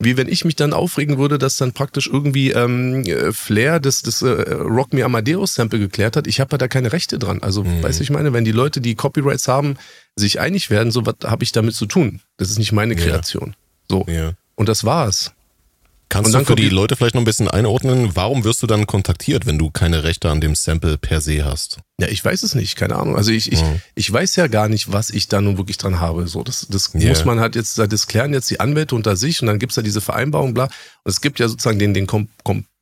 wie wenn ich mich dann aufregen würde, dass dann praktisch irgendwie ähm, Flair das, das äh, Rock Me Amadeus Sample geklärt hat. Ich habe da keine Rechte dran. Also, mhm. weißt du, ich meine, wenn die Leute, die Copyrights haben, sich einig werden, so was habe ich damit zu tun. Das ist nicht meine Kreation. Ja. So. Ja. Und das war's. Kannst du für die Leute vielleicht noch ein bisschen einordnen, warum wirst du dann kontaktiert, wenn du keine Rechte an dem Sample per se hast? Ja, ich weiß es nicht, keine Ahnung. Also ich, ich, mhm. ich weiß ja gar nicht, was ich da nun wirklich dran habe. So, das, das yeah. muss man halt jetzt, das klären jetzt die Anwälte unter sich und dann gibt's da diese Vereinbarung, bla. Und es gibt ja sozusagen den, den Kom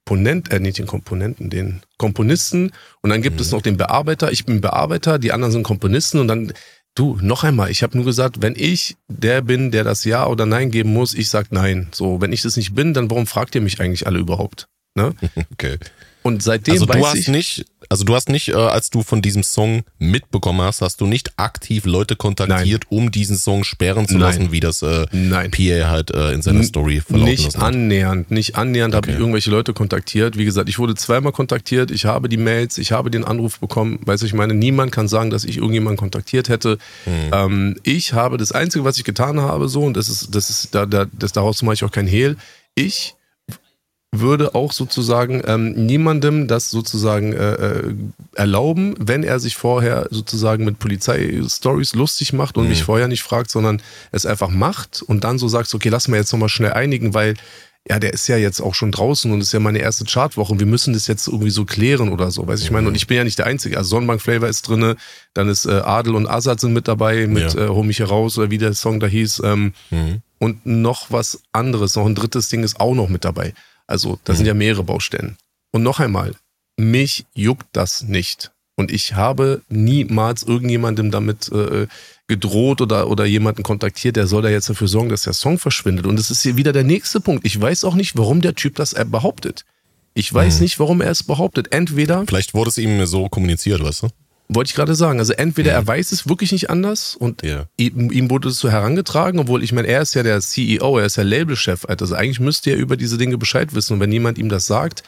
Komponent, äh, nicht den Komponenten, den Komponisten und dann gibt mhm. es noch den Bearbeiter. Ich bin Bearbeiter, die anderen sind Komponisten und dann Du, noch einmal, ich habe nur gesagt, wenn ich der bin, der das Ja oder Nein geben muss, ich sag Nein. So, wenn ich das nicht bin, dann warum fragt ihr mich eigentlich alle überhaupt? Ne? (laughs) Okay. Und seitdem also du hast ich, nicht, also du hast nicht, äh, als du von diesem Song mitbekommen hast, hast du nicht aktiv Leute kontaktiert, Nein. um diesen Song sperren zu lassen, Nein. wie das äh, Nein. PA halt äh, in seiner Story verlaufen Nicht annähernd, nicht annähernd okay. habe ich irgendwelche Leute kontaktiert. Wie gesagt, ich wurde zweimal kontaktiert, ich habe die Mails, ich habe den Anruf bekommen. Weißt du, ich meine, niemand kann sagen, dass ich irgendjemanden kontaktiert hätte. Hm. Ähm, ich habe das Einzige, was ich getan habe, so, und das ist, das ist, da, da, das, daraus mache ich auch kein Hehl. Ich würde auch sozusagen ähm, niemandem das sozusagen äh, äh, erlauben, wenn er sich vorher sozusagen mit Polizeistories lustig macht und mhm. mich vorher nicht fragt, sondern es einfach macht und dann so sagt, okay, lass mal jetzt nochmal schnell einigen, weil ja, der ist ja jetzt auch schon draußen und ist ja meine erste Chartwoche und wir müssen das jetzt irgendwie so klären oder so, weiß ich meine. Und ich bin ja nicht der Einzige. Also Sonnenbank Flavor ist drinne, dann ist äh, Adel und Azad sind mit dabei mit ja. äh, Hol mich heraus oder wie der Song da hieß. Ähm, mhm. Und noch was anderes, noch ein drittes Ding ist auch noch mit dabei. Also da mhm. sind ja mehrere Baustellen. Und noch einmal, mich juckt das nicht. Und ich habe niemals irgendjemandem damit äh, gedroht oder, oder jemanden kontaktiert, der soll da jetzt dafür sorgen, dass der Song verschwindet. Und das ist hier wieder der nächste Punkt. Ich weiß auch nicht, warum der Typ das behauptet. Ich weiß hm. nicht, warum er es behauptet. Entweder. Vielleicht wurde es ihm so kommuniziert, weißt du? Wollte ich gerade sagen. Also entweder er weiß es wirklich nicht anders und ja. ihm, ihm, wurde es so herangetragen, obwohl ich meine, er ist ja der CEO, er ist ja Labelchef. Also eigentlich müsste er über diese Dinge Bescheid wissen. Und wenn jemand ihm das sagt,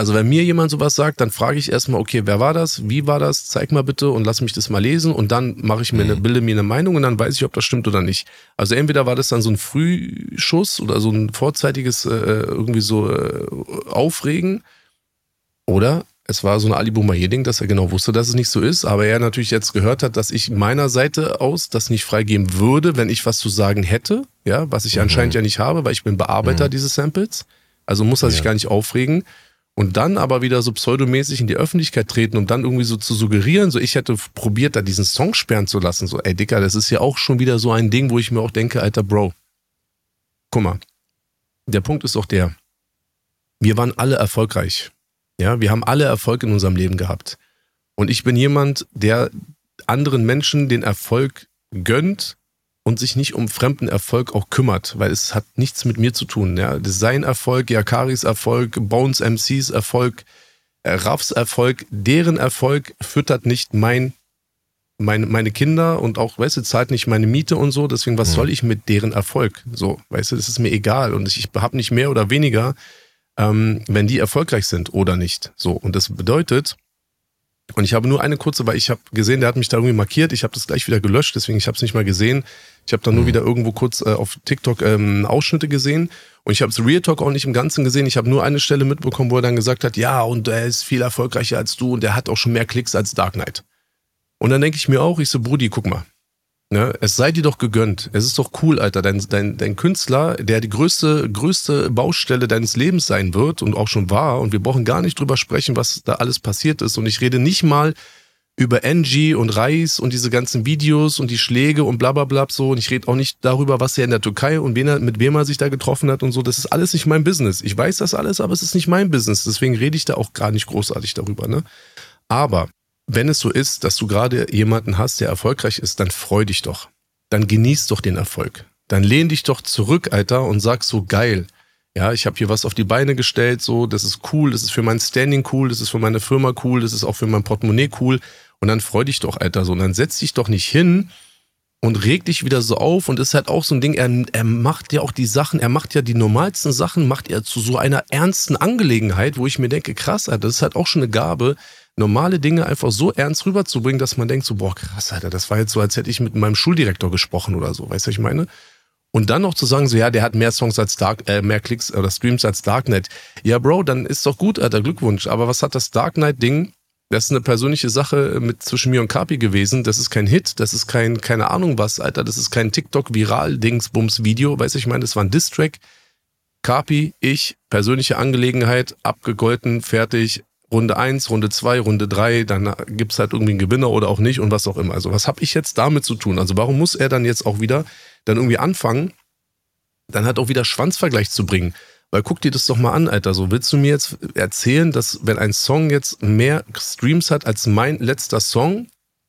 also wenn mir jemand sowas sagt, dann frage ich erstmal, okay, wer war das? Wie war das? Zeig mal bitte und lass mich das mal lesen und dann mache ich mir eine, mhm. bilde mir eine Meinung und dann weiß ich, ob das stimmt oder nicht. Also entweder war das dann so ein Frühschuss oder so ein vorzeitiges äh, irgendwie so äh, Aufregen oder es war so ein Ali Boumaier-Ding, dass er genau wusste, dass es nicht so ist, aber er natürlich jetzt gehört hat, dass ich meiner Seite aus das nicht freigeben würde, wenn ich was zu sagen hätte, ja, was ich mhm. anscheinend ja nicht habe, weil ich bin Bearbeiter mhm. dieses Samples. Also muss er sich gar nicht aufregen und dann aber wieder so pseudomäßig in die Öffentlichkeit treten, um dann irgendwie so zu suggerieren, so ich hätte probiert, da diesen Song sperren zu lassen. So, ey Dicker, das ist ja auch schon wieder so ein Ding, wo ich mir auch denke, alter Bro, guck mal, der Punkt ist doch der, wir waren alle erfolgreich. Ja, wir haben alle Erfolg in unserem Leben gehabt. Und ich bin jemand, der anderen Menschen den Erfolg gönnt, und sich nicht um fremden Erfolg auch kümmert, weil es hat nichts mit mir zu tun. Ja? Das sein Erfolg, Yakaris Erfolg, Bones MCs Erfolg, äh, Raffs Erfolg, deren Erfolg füttert nicht mein, meine, meine Kinder und auch, weißt du, zahlt nicht meine Miete und so. Deswegen, was mhm. soll ich mit deren Erfolg? So, weißt du, das ist mir egal und ich habe nicht mehr oder weniger, ähm, wenn die erfolgreich sind oder nicht. So, und das bedeutet, und ich habe nur eine kurze, weil ich habe gesehen, der hat mich da irgendwie markiert. Ich habe das gleich wieder gelöscht, deswegen ich habe es nicht mal gesehen. Ich habe dann nur mhm. wieder irgendwo kurz äh, auf TikTok ähm, Ausschnitte gesehen und ich habe das Real Talk auch nicht im Ganzen gesehen. Ich habe nur eine Stelle mitbekommen, wo er dann gesagt hat, ja, und er ist viel erfolgreicher als du und er hat auch schon mehr Klicks als Dark Knight. Und dann denke ich mir auch, ich so, Brudi, guck mal, Ne? Es sei dir doch gegönnt. Es ist doch cool, Alter. Dein, dein, dein Künstler, der die größte, größte Baustelle deines Lebens sein wird und auch schon war. Und wir brauchen gar nicht drüber sprechen, was da alles passiert ist. Und ich rede nicht mal über Angie und Reis und diese ganzen Videos und die Schläge und bla bla bla so. Und ich rede auch nicht darüber, was er in der Türkei und wen er, mit wem er sich da getroffen hat und so. Das ist alles nicht mein Business. Ich weiß das alles, aber es ist nicht mein Business. Deswegen rede ich da auch gar nicht großartig darüber. Ne? Aber wenn es so ist, dass du gerade jemanden hast, der erfolgreich ist, dann freu dich doch. Dann genieß doch den Erfolg. Dann lehn dich doch zurück, Alter, und sag so geil. Ja, ich habe hier was auf die Beine gestellt, so, das ist cool, das ist für mein Standing cool, das ist für meine Firma cool, das ist auch für mein Portemonnaie cool. Und dann freu dich doch, Alter, so. Und dann setz dich doch nicht hin und reg dich wieder so auf. Und ist halt auch so ein Ding, er, er macht ja auch die Sachen, er macht ja die normalsten Sachen, macht er zu so einer ernsten Angelegenheit, wo ich mir denke, krass, Alter, das ist halt auch schon eine Gabe, normale Dinge einfach so ernst rüberzubringen, dass man denkt so, boah, krass, Alter, das war jetzt so, als hätte ich mit meinem Schuldirektor gesprochen oder so, weißt du, was ich meine? Und dann noch zu sagen, so, ja, der hat mehr Songs als Dark, äh, mehr Klicks oder Streams als Darknet. Ja, Bro, dann ist doch gut, Alter, Glückwunsch. Aber was hat das Darknet-Ding? Das ist eine persönliche Sache mit zwischen mir und Kapi gewesen. Das ist kein Hit, das ist kein, keine Ahnung was, Alter. Das ist kein TikTok-Viral-Dings-Bums-Video. Weißt du, ich meine, das war ein Distrack. Kapi, ich, persönliche Angelegenheit, abgegolten, fertig, Runde 1, Runde 2, Runde 3, dann gibt's halt irgendwie einen Gewinner oder auch nicht und was auch immer. Also was habe ich jetzt damit zu tun? Also warum muss er dann jetzt auch wieder dann irgendwie anfangen, dann halt auch wieder Schwanzvergleich zu bringen? Weil guck dir das doch mal an, Alter. So willst du mir jetzt erzählen, dass wenn ein Song jetzt mehr Streams hat als mein letzter Song,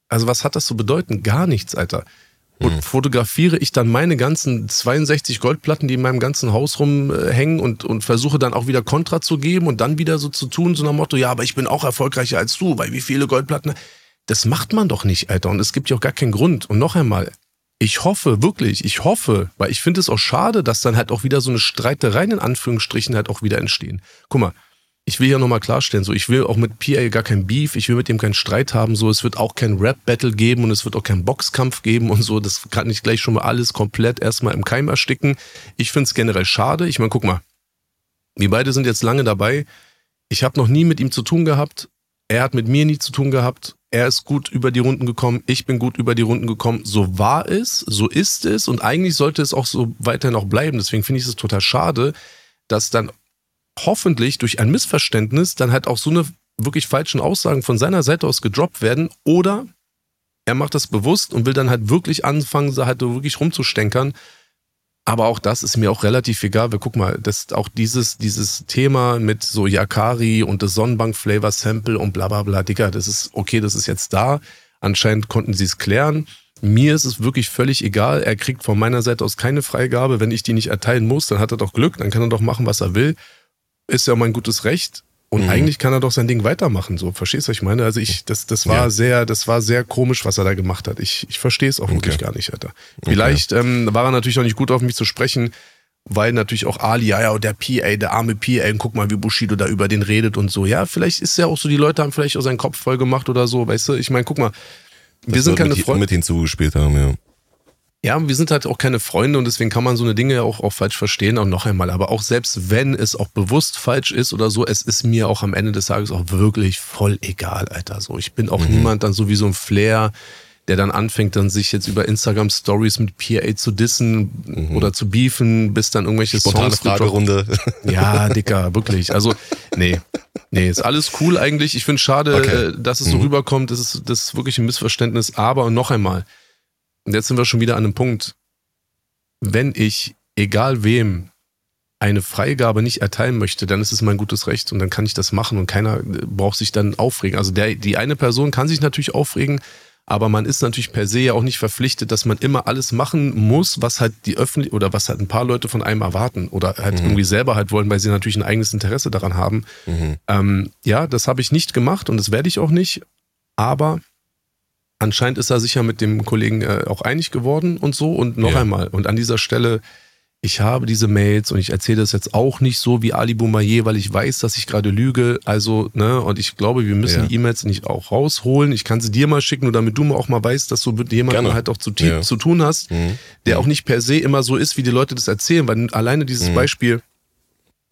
also was hat das zu bedeuten? Gar nichts, Alter. Und mhm. fotografiere ich dann meine ganzen 62 Goldplatten, die in meinem ganzen Haus rumhängen und, und versuche dann auch wieder Kontra zu geben und dann wieder so zu tun, so nach Motto, ja, aber ich bin auch erfolgreicher als du, weil wie viele Goldplatten. Das macht man doch nicht, Alter. Und es gibt ja auch gar keinen Grund. Und noch einmal, ich hoffe wirklich, ich hoffe, weil ich finde es auch schade, dass dann halt auch wieder so eine Streitereien in Anführungsstrichen halt auch wieder entstehen. Guck mal, ich will ja nochmal klarstellen, so ich will auch mit PA gar kein Beef, ich will mit dem keinen Streit haben, so es wird auch kein Rap-Battle geben und es wird auch keinen Boxkampf geben und so, das kann ich gleich schon mal alles komplett erstmal im Keim ersticken. Ich finde es generell schade. Ich meine, guck mal, wir beide sind jetzt lange dabei. Ich habe noch nie mit ihm zu tun gehabt. Er hat mit mir nie zu tun gehabt. Er ist gut über die Runden gekommen. Ich bin gut über die Runden gekommen. So war es, so ist es und eigentlich sollte es auch so weiterhin auch bleiben. Deswegen finde ich es total schade, dass dann hoffentlich durch ein Missverständnis dann halt auch so eine wirklich falschen Aussagen von seiner Seite aus gedroppt werden oder er macht das bewusst und will dann halt wirklich anfangen, da halt wirklich rumzustänkern. Aber auch das ist mir auch relativ egal, weil guck mal, das auch dieses, dieses Thema mit so Yakari und das Sonnenbank-Flavor-Sample und bla bla bla, Digga, das ist okay, das ist jetzt da. Anscheinend konnten sie es klären. Mir ist es wirklich völlig egal. Er kriegt von meiner Seite aus keine Freigabe. Wenn ich die nicht erteilen muss, dann hat er doch Glück, dann kann er doch machen, was er will. Ist ja mein gutes Recht. Und mhm. eigentlich kann er doch sein Ding weitermachen, so. Verstehst du, was ich meine? Also ich, das, das war ja. sehr, das war sehr komisch, was er da gemacht hat. Ich, ich verstehe es auch okay. wirklich gar nicht, Alter. Vielleicht okay. ähm, war er natürlich auch nicht gut auf mich zu sprechen, weil natürlich auch Ali, ja, ja, der PA, der arme PA, und guck mal, wie Bushido da über den redet und so. Ja, vielleicht ist ja auch so, die Leute haben vielleicht auch seinen Kopf voll gemacht oder so, weißt du? Ich meine, guck mal, wir das sind keine Freunde. mit hinzugespielt haben, ja. Ja, wir sind halt auch keine Freunde und deswegen kann man so eine Dinge ja auch, auch falsch verstehen. Und noch einmal, aber auch selbst wenn es auch bewusst falsch ist oder so, es ist mir auch am Ende des Tages auch wirklich voll egal, Alter. So, ich bin auch mhm. niemand dann so wie so ein Flair, der dann anfängt, dann sich jetzt über Instagram Stories mit PA zu dissen mhm. oder zu beefen, bis dann irgendwelche Spontane Songs Fragerunde. (laughs) Ja, Dicker, wirklich. Also, nee. Nee, ist alles cool eigentlich. Ich finde schade, okay. Äh, dass es so mhm. rüberkommt. Das ist, das ist wirklich ein Missverständnis. Aber noch einmal, und jetzt sind wir schon wieder an einem Punkt, wenn ich, egal wem, eine Freigabe nicht erteilen möchte, dann ist es mein gutes Recht und dann kann ich das machen und keiner äh, braucht sich dann aufregen. Also der, die eine Person kann sich natürlich aufregen, aber man ist natürlich per se ja auch nicht verpflichtet, dass man immer alles machen muss, was halt die öffentlich oder was halt ein paar Leute von einem erwarten oder halt mhm. irgendwie selber halt wollen, weil sie natürlich ein eigenes Interesse daran haben. Mhm. Ähm, ja, das habe ich nicht gemacht und das werde ich auch nicht. Aber anscheinend ist er sicher mit dem Kollegen äh, auch einig geworden und so. Und noch ja. einmal, und an dieser Stelle, ich habe diese Mails und ich erzähle das jetzt auch nicht so wie Ali Boumaier, weil ich weiß, dass ich gerade lüge. Also, ne, und ich glaube, wir müssen ja. die E-Mails nicht auch rausholen. Ich kann sie dir mal schicken, nur damit du mal auch mal weißt, dass du mit jemandem Gerne. halt auch zu, ja. zu tun hast, mhm. der auch nicht per se immer so ist, wie die Leute das erzählen. Weil alleine dieses mhm. Beispiel,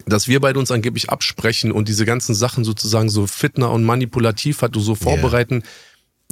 dass wir beide uns angeblich absprechen und diese ganzen Sachen sozusagen so fitner und manipulativ hat du so vorbereiten. Yeah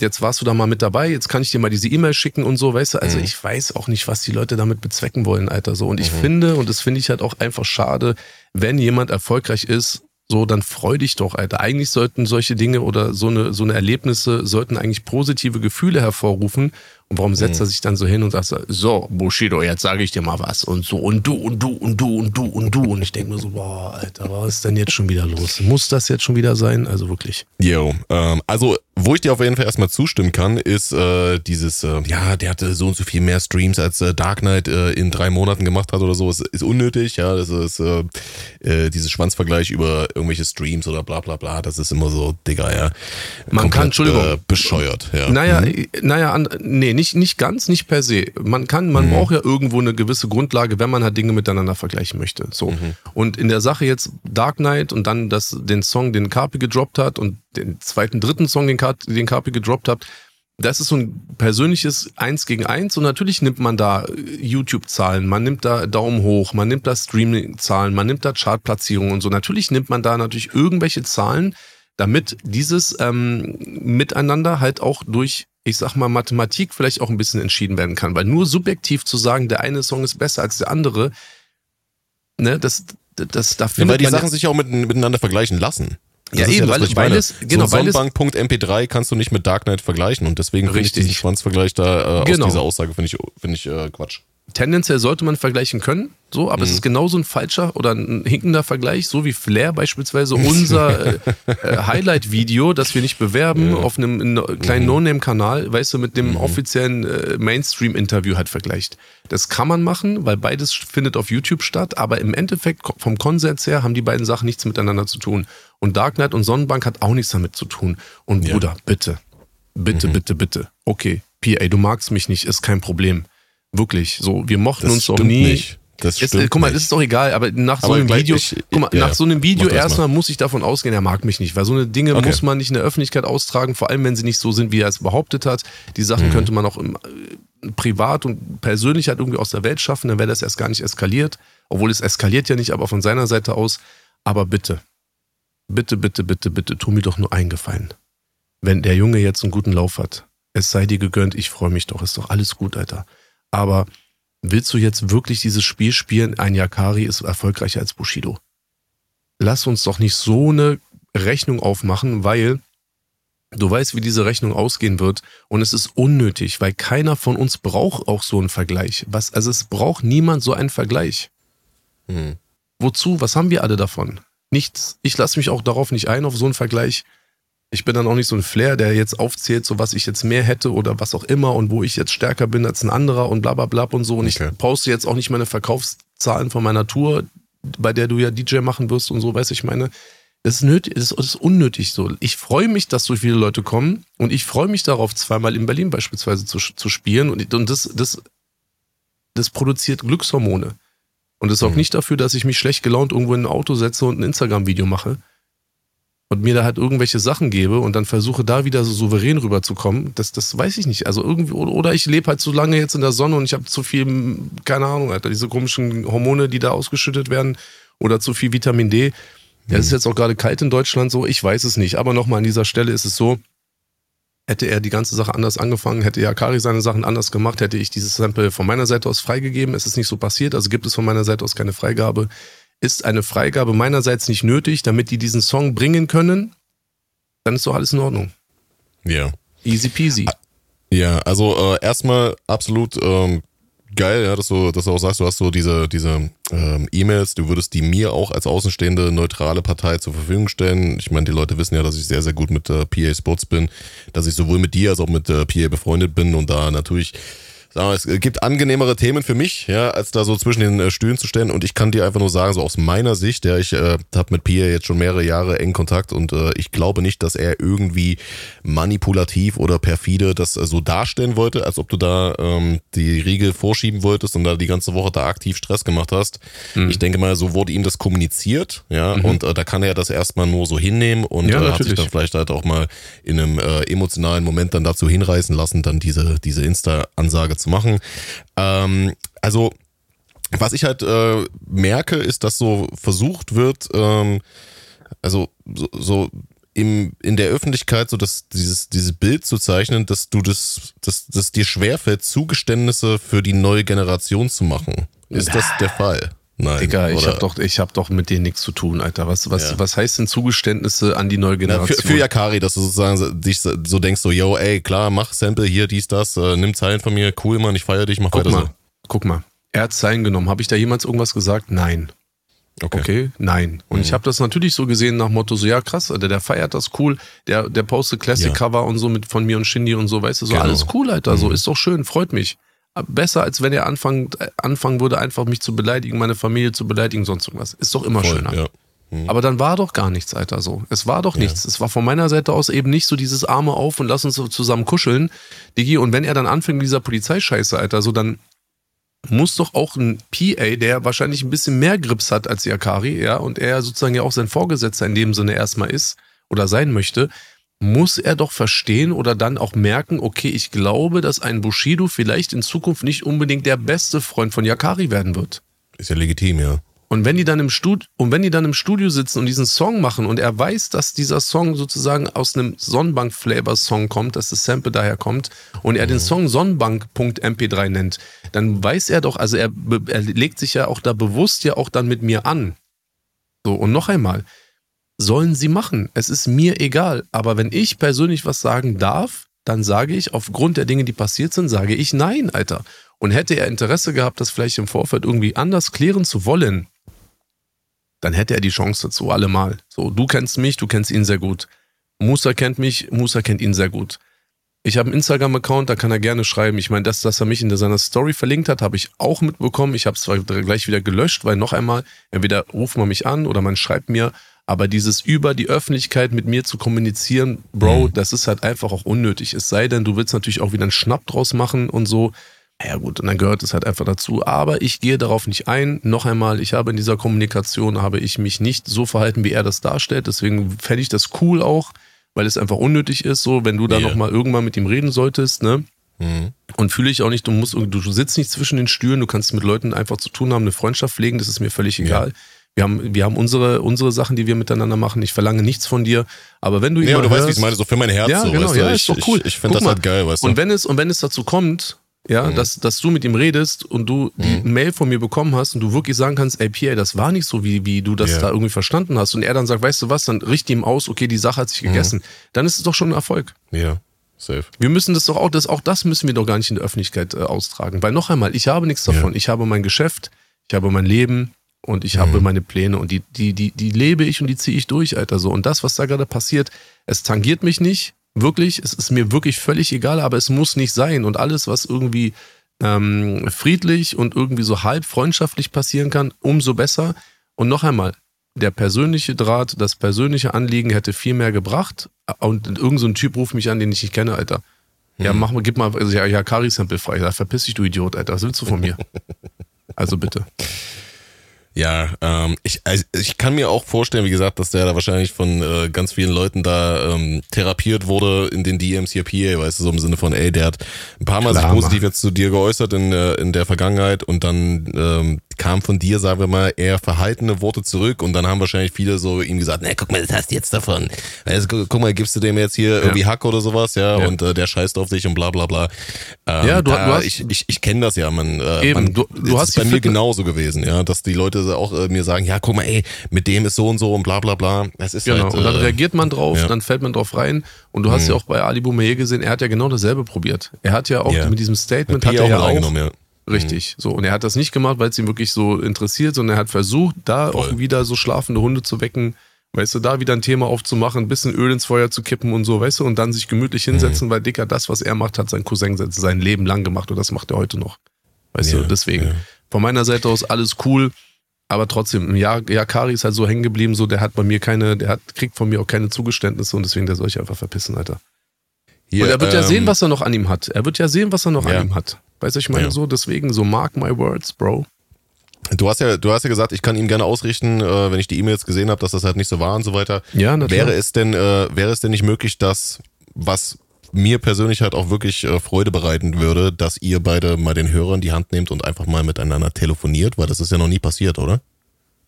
jetzt warst du da mal mit dabei, jetzt kann ich dir mal diese E-Mail schicken und so, weißt du, also mhm. ich weiß auch nicht, was die Leute damit bezwecken wollen, Alter, so. Und ich mhm. finde, und das finde ich halt auch einfach schade, wenn jemand erfolgreich ist, so, dann freu dich doch, Alter. Eigentlich sollten solche Dinge oder so eine, so eine Erlebnisse sollten eigentlich positive Gefühle hervorrufen und warum setzt mhm. er sich dann so hin und sagt so, Bushido, jetzt sage ich dir mal was und so und du und du und du und du und du und ich denke mir so, boah, Alter, was ist denn jetzt schon wieder los? Muss das jetzt schon wieder sein? Also wirklich. Jo, ähm, also wo ich dir auf jeden Fall erstmal zustimmen kann, ist äh, dieses, äh, ja, der hatte so und so viel mehr Streams als äh, Dark Knight äh, in drei Monaten gemacht hat oder so. Es ist unnötig, ja, das ist äh, äh, dieses Schwanzvergleich über irgendwelche Streams oder bla bla bla, das ist immer so, Digga, ja. Man komplett, kann, Entschuldigung. Bescheuert, ja. Naja, mhm. naja, an, nee, nicht, nicht ganz, nicht per se. Man kann, man mhm. braucht ja irgendwo eine gewisse Grundlage, wenn man halt Dinge miteinander vergleichen möchte. So. Mhm. Und in der Sache jetzt Dark Knight und dann das, den Song, den Carpi gedroppt hat und den zweiten, dritten Song, den, Car den Carpi gedroppt hat, das ist so ein persönliches Eins gegen Eins und natürlich nimmt man da YouTube-Zahlen, man nimmt da Daumen hoch, man nimmt da Streaming-Zahlen, man nimmt da Chartplatzierungen und so. Natürlich nimmt man da natürlich irgendwelche Zahlen, damit dieses ähm, Miteinander halt auch durch ich sag mal, Mathematik vielleicht auch ein bisschen entschieden werden kann. Weil nur subjektiv zu sagen, der eine Song ist besser als der andere, ne, das, das, da findet ja, Weil die Sachen sich auch mit, miteinander vergleichen lassen. Das ja, eben, ja das, weil, weil es, genau, so Sonnenbank.mp3 kannst du nicht mit Dark Knight vergleichen und deswegen finde ich diesen Schwanzvergleich da äh, genau. aus dieser Aussage finde ich, finde ich äh, Quatsch tendenziell sollte man vergleichen können, so, aber mhm. es ist genauso ein falscher oder ein hinkender Vergleich, so wie Flair beispielsweise (laughs) unser äh, äh, Highlight-Video, das wir nicht bewerben, ja. auf einem kleinen mhm. No-Name-Kanal, weißt du, mit dem mhm. offiziellen äh, Mainstream-Interview halt vergleicht. Das kann man machen, weil beides findet auf YouTube statt, aber im Endeffekt vom Konsens her haben die beiden Sachen nichts miteinander zu tun. Und Dark Knight und Sonnenbank hat auch nichts damit zu tun. Und ja. Bruder, bitte, bitte, mhm. bitte, bitte. Okay, PA, du magst mich nicht, ist kein Problem Wirklich. So, wir mochten das uns auch nie. Nicht. Das Jetzt, guck mal, das ist doch egal, aber nach aber so einem Video, ich, guck mal, ja, nach so einem Video erstmal muss ich davon ausgehen, er mag mich nicht, weil so eine Dinge okay. muss man nicht in der Öffentlichkeit austragen, vor allem wenn sie nicht so sind, wie er es behauptet hat. Die Sachen mhm. könnte man auch im, äh, privat und persönlich halt irgendwie aus der Welt schaffen, dann wäre das erst gar nicht eskaliert, obwohl es eskaliert ja nicht, aber von seiner Seite aus. Aber bitte, bitte, bitte, bitte, bitte, tu mir doch nur eingefallen. Wenn der Junge jetzt einen guten Lauf hat, es sei dir gegönnt, ich freue mich doch, ist doch alles gut, Alter. Aber willst du jetzt wirklich dieses Spiel spielen? Ein Yakari ist erfolgreicher als Bushido. Lass uns doch nicht so eine Rechnung aufmachen, weil Du weißt, wie diese Rechnung ausgehen wird und es ist unnötig, weil keiner von uns braucht auch so einen Vergleich. Was, also es braucht niemand so einen Vergleich. Hm. Wozu? Was haben wir alle davon? Nichts. Ich lasse mich auch darauf nicht ein, auf so einen Vergleich. Ich bin dann auch nicht so ein Flair, der jetzt aufzählt, so was ich jetzt mehr hätte oder was auch immer und wo ich jetzt stärker bin als ein anderer und bla bla bla und so. Und okay. ich poste jetzt auch nicht meine Verkaufszahlen von meiner Tour, bei der du ja DJ machen wirst und so, weiß ich meine. Das ist, nötig, das ist unnötig so. Ich freue mich, dass so viele Leute kommen und ich freue mich darauf, zweimal in Berlin beispielsweise zu, zu spielen und, und das, das, das produziert Glückshormone. Und das ist auch mhm. nicht dafür, dass ich mich schlecht gelaunt irgendwo in ein Auto setze und ein Instagram-Video mache und mir da halt irgendwelche Sachen gebe und dann versuche da wieder so souverän rüberzukommen. Das, das weiß ich nicht. Also irgendwie, oder ich lebe halt so lange jetzt in der Sonne und ich habe zu viel, keine Ahnung, Alter, diese komischen Hormone, die da ausgeschüttet werden oder zu viel Vitamin D. Ja, es ist jetzt auch gerade kalt in Deutschland so, ich weiß es nicht. Aber nochmal an dieser Stelle ist es so, hätte er die ganze Sache anders angefangen, hätte Yakari seine Sachen anders gemacht, hätte ich dieses Sample von meiner Seite aus freigegeben. Es ist nicht so passiert, also gibt es von meiner Seite aus keine Freigabe. Ist eine Freigabe meinerseits nicht nötig, damit die diesen Song bringen können, dann ist doch alles in Ordnung. Ja. Easy peasy. Ja, also äh, erstmal absolut ähm, geil, ja, dass du, dass du auch sagst, du hast so diese, diese ähm, E-Mails, du würdest die mir auch als außenstehende neutrale Partei zur Verfügung stellen. Ich meine, die Leute wissen ja, dass ich sehr, sehr gut mit äh, PA Sports bin, dass ich sowohl mit dir als auch mit äh, PA befreundet bin und da natürlich sagen wir, es gibt angenehmere Themen für mich, ja, als da so zwischen den äh, Stühlen zu stellen. Und ich kann dir einfach nur sagen, so aus meiner Sicht, ja, ich äh, habe mit Pierre jetzt schon mehrere Jahre eng Kontakt und äh, ich glaube nicht, dass er irgendwie manipulativ oder perfide das äh, so darstellen wollte, als ob du da ähm, die Riegel vorschieben wolltest und da die ganze Woche da aktiv Stress gemacht hast. Mhm. Ich denke mal, so wurde ihm das kommuniziert, ja, mhm. und äh, da kann er das erstmal nur so hinnehmen und ja, äh, hat sich dann vielleicht halt auch mal in einem äh, emotionalen Moment dann dazu hinreißen lassen, dann diese, diese Insta-Ansage zu machen. Ähm, also, was ich halt äh, merke, ist, dass so versucht wird, ähm, also so, so im, in der Öffentlichkeit so das, dieses, dieses Bild zu zeichnen, dass du das, dass, dass dir schwerfällt, Zugeständnisse für die neue Generation zu machen. Ist das der Fall? Nein. Digga, ich habe doch, ich hab doch mit dir nichts zu tun, Alter. Was, was, ja. was heißt denn Zugeständnisse an die neue Generation? Na, für, für Yakari, dass du sozusagen dich so denkst, so, yo, ey, klar, mach Sample hier, dies, das, äh, nimm Zeilen von mir, cool, Mann, ich feiere dich, mach guck weiter mal, so. Guck mal, er hat Zeilen genommen. Habe ich da jemals irgendwas gesagt? Nein. Okay. okay. Nein. Und mhm. ich habe das natürlich so gesehen nach Motto, so ja krass, Alter, der feiert das cool, der, der postet Classic-Cover ja. und so mit von mir und Shindy und so, weißt du, so genau. alles cool, Alter, mhm. so ist doch schön, freut mich besser, als wenn er anfangen, anfangen würde, einfach mich zu beleidigen, meine Familie zu beleidigen, sonst irgendwas. Ist doch immer Voll, schöner. Ja. Mhm. Aber dann war doch gar nichts, Alter, so. Es war doch ja. nichts. Es war von meiner Seite aus eben nicht so dieses Arme auf und lass uns so zusammen kuscheln, Digi. Und wenn er dann anfängt mit dieser Polizeischeiße, Alter, so dann muss doch auch ein PA, der wahrscheinlich ein bisschen mehr Grips hat als die Akari, ja, und er sozusagen ja auch sein Vorgesetzter in dem Sinne erstmal ist oder sein möchte, muss er doch verstehen oder dann auch merken, okay, ich glaube, dass ein Bushido vielleicht in Zukunft nicht unbedingt der beste Freund von Yakari werden wird. Ist ja legitim, ja. Und wenn die dann im Studio, und wenn die dann im Studio sitzen und diesen Song machen und er weiß, dass dieser Song sozusagen aus einem Sonnenbank-Flavor-Song kommt, dass das Sample daher kommt und er mhm. den Song Sonnenbank.mp3 nennt, dann weiß er doch, also er, er legt sich ja auch da bewusst ja auch dann mit mir an. So, und noch einmal, sollen sie machen. Es ist mir egal. Aber wenn ich persönlich was sagen darf, dann sage ich, aufgrund der Dinge, die passiert sind, sage ich nein, Alter. Und hätte er Interesse gehabt, das vielleicht im Vorfeld irgendwie anders klären zu wollen, dann hätte er die Chance dazu, allemal. So, du kennst mich, du kennst ihn sehr gut. Musa kennt mich, Musa kennt ihn sehr gut. Ich habe einen Instagram-Account, da kann er gerne schreiben. Ich meine, das, dass er mich in seiner Story verlinkt hat, habe ich auch mitbekommen. Ich habe es zwar gleich wieder gelöscht, weil noch einmal, entweder ruft man mich an oder man schreibt mir, aber dieses über die Öffentlichkeit mit mir zu kommunizieren, Bro, mhm. das ist halt einfach auch unnötig. Es sei denn, du willst natürlich auch wieder einen Schnapp draus machen und so. Ja gut, und dann gehört es halt einfach dazu. Aber ich gehe darauf nicht ein. Noch einmal, ich habe in dieser Kommunikation, habe ich mich nicht so verhalten, wie er das darstellt. Deswegen fände ich das cool auch, weil es einfach unnötig ist, so, wenn du da yeah. nochmal irgendwann mit ihm reden solltest, ne? Mhm. Und fühle ich auch nicht, du musst, du sitzt nicht zwischen den Stühlen, du kannst mit Leuten einfach zu tun haben, eine Freundschaft pflegen, das ist mir völlig egal. Ja. Wir haben, wir haben unsere, unsere Sachen, die wir miteinander machen. Ich verlange nichts von dir. Aber wenn du ihn. Ja, du hörst, weißt, wie ich meine, so für mein Herz. Ja, so, genau, weißt du? ja, ist doch cool. Ich, ich finde das halt geil, weißt du. Und wenn es, und wenn es dazu kommt, ja, mhm. dass, dass du mit ihm redest und du die mhm. Mail von mir bekommen hast und du wirklich sagen kannst, ey Pierre, das war nicht so, wie, wie du das ja. da irgendwie verstanden hast. Und er dann sagt, weißt du was, dann richte ihm aus, okay, die Sache hat sich mhm. gegessen. Mhm. Dann ist es doch schon ein Erfolg. Ja. Safe. Wir müssen das doch auch, das, auch das müssen wir doch gar nicht in der Öffentlichkeit äh, austragen. Weil noch einmal, ich habe nichts davon. Ja. Ich habe mein Geschäft, ich habe mein Leben und ich mhm. habe meine Pläne und die, die, die, die lebe ich und die ziehe ich durch, Alter. So. Und das, was da gerade passiert, es tangiert mich nicht. Wirklich, es ist mir wirklich völlig egal, aber es muss nicht sein. Und alles, was irgendwie ähm, friedlich und irgendwie so halb freundschaftlich passieren kann, umso besser. Und noch einmal, der persönliche Draht, das persönliche Anliegen hätte viel mehr gebracht. Und irgendein so Typ ruft mich an, den ich nicht kenne, Alter. Ja, hm. mach mal, gib mal, also ja, ja Kari-Sample frei. Da verpiss dich, du Idiot, Alter. Was willst du von mir? (laughs) also bitte. Ja, ähm, ich, also ich kann mir auch vorstellen, wie gesagt, dass der da wahrscheinlich von äh, ganz vielen Leuten da ähm, therapiert wurde in den DMs hier PA, weißt du, so im Sinne von, ey, der hat ein paar Mal Klar, sich positiv Mann. jetzt zu dir geäußert in, äh, in der Vergangenheit und dann ähm, kam von dir, sagen wir mal, eher verhaltene Worte zurück und dann haben wahrscheinlich viele so ihm gesagt, ne, guck mal, das hast du jetzt davon. Also, guck mal, gibst du dem jetzt hier ja. irgendwie Hack oder sowas, ja, ja. und äh, der scheißt auf dich und bla bla bla. Ähm, ja, du, da, du hast, ich, ich, ich kenne das ja, man, äh, eben, man, du, du hast bei mir genauso gewesen, ja, dass die Leute auch äh, mir sagen, ja, guck mal, ey, mit dem ist so und so und bla bla bla. Es ist genau, halt, und dann äh, reagiert man drauf, ja. dann fällt man drauf rein und du hast mhm. ja auch bei Ali Boumaier gesehen, er hat ja genau dasselbe probiert. Er hat ja auch mit diesem Statement, hat er ja auch, ja Richtig. Mhm. So. Und er hat das nicht gemacht, weil es ihn wirklich so interessiert, sondern er hat versucht, da Voll. auch wieder so schlafende Hunde zu wecken, weißt du, da wieder ein Thema aufzumachen, ein bisschen Öl ins Feuer zu kippen und so, weißt du, und dann sich gemütlich mhm. hinsetzen, mhm. weil Dicker, das, was er macht, hat sein Cousin sein Leben lang gemacht und das macht er heute noch. Weißt ja, du, deswegen. Ja. Von meiner Seite aus alles cool, aber trotzdem, ja, ja, Kari ist halt so hängen geblieben, so, der hat bei mir keine, der hat, kriegt von mir auch keine Zugeständnisse und deswegen, der soll ich einfach verpissen, Alter. Hier, und er wird ähm, ja sehen, was er noch an ihm hat. Er wird ja sehen, was er noch ja. an ihm hat. Weißt du, ich meine ja. so, deswegen so mark my words, Bro. Du hast ja, du hast ja gesagt, ich kann ihm gerne ausrichten, äh, wenn ich die E-Mails gesehen habe, dass das halt nicht so war und so weiter. Ja, natürlich. Wäre es denn, äh, wäre es denn nicht möglich, dass was mir persönlich halt auch wirklich äh, Freude bereiten würde, dass ihr beide mal den Hörer in die Hand nehmt und einfach mal miteinander telefoniert, weil das ist ja noch nie passiert, oder?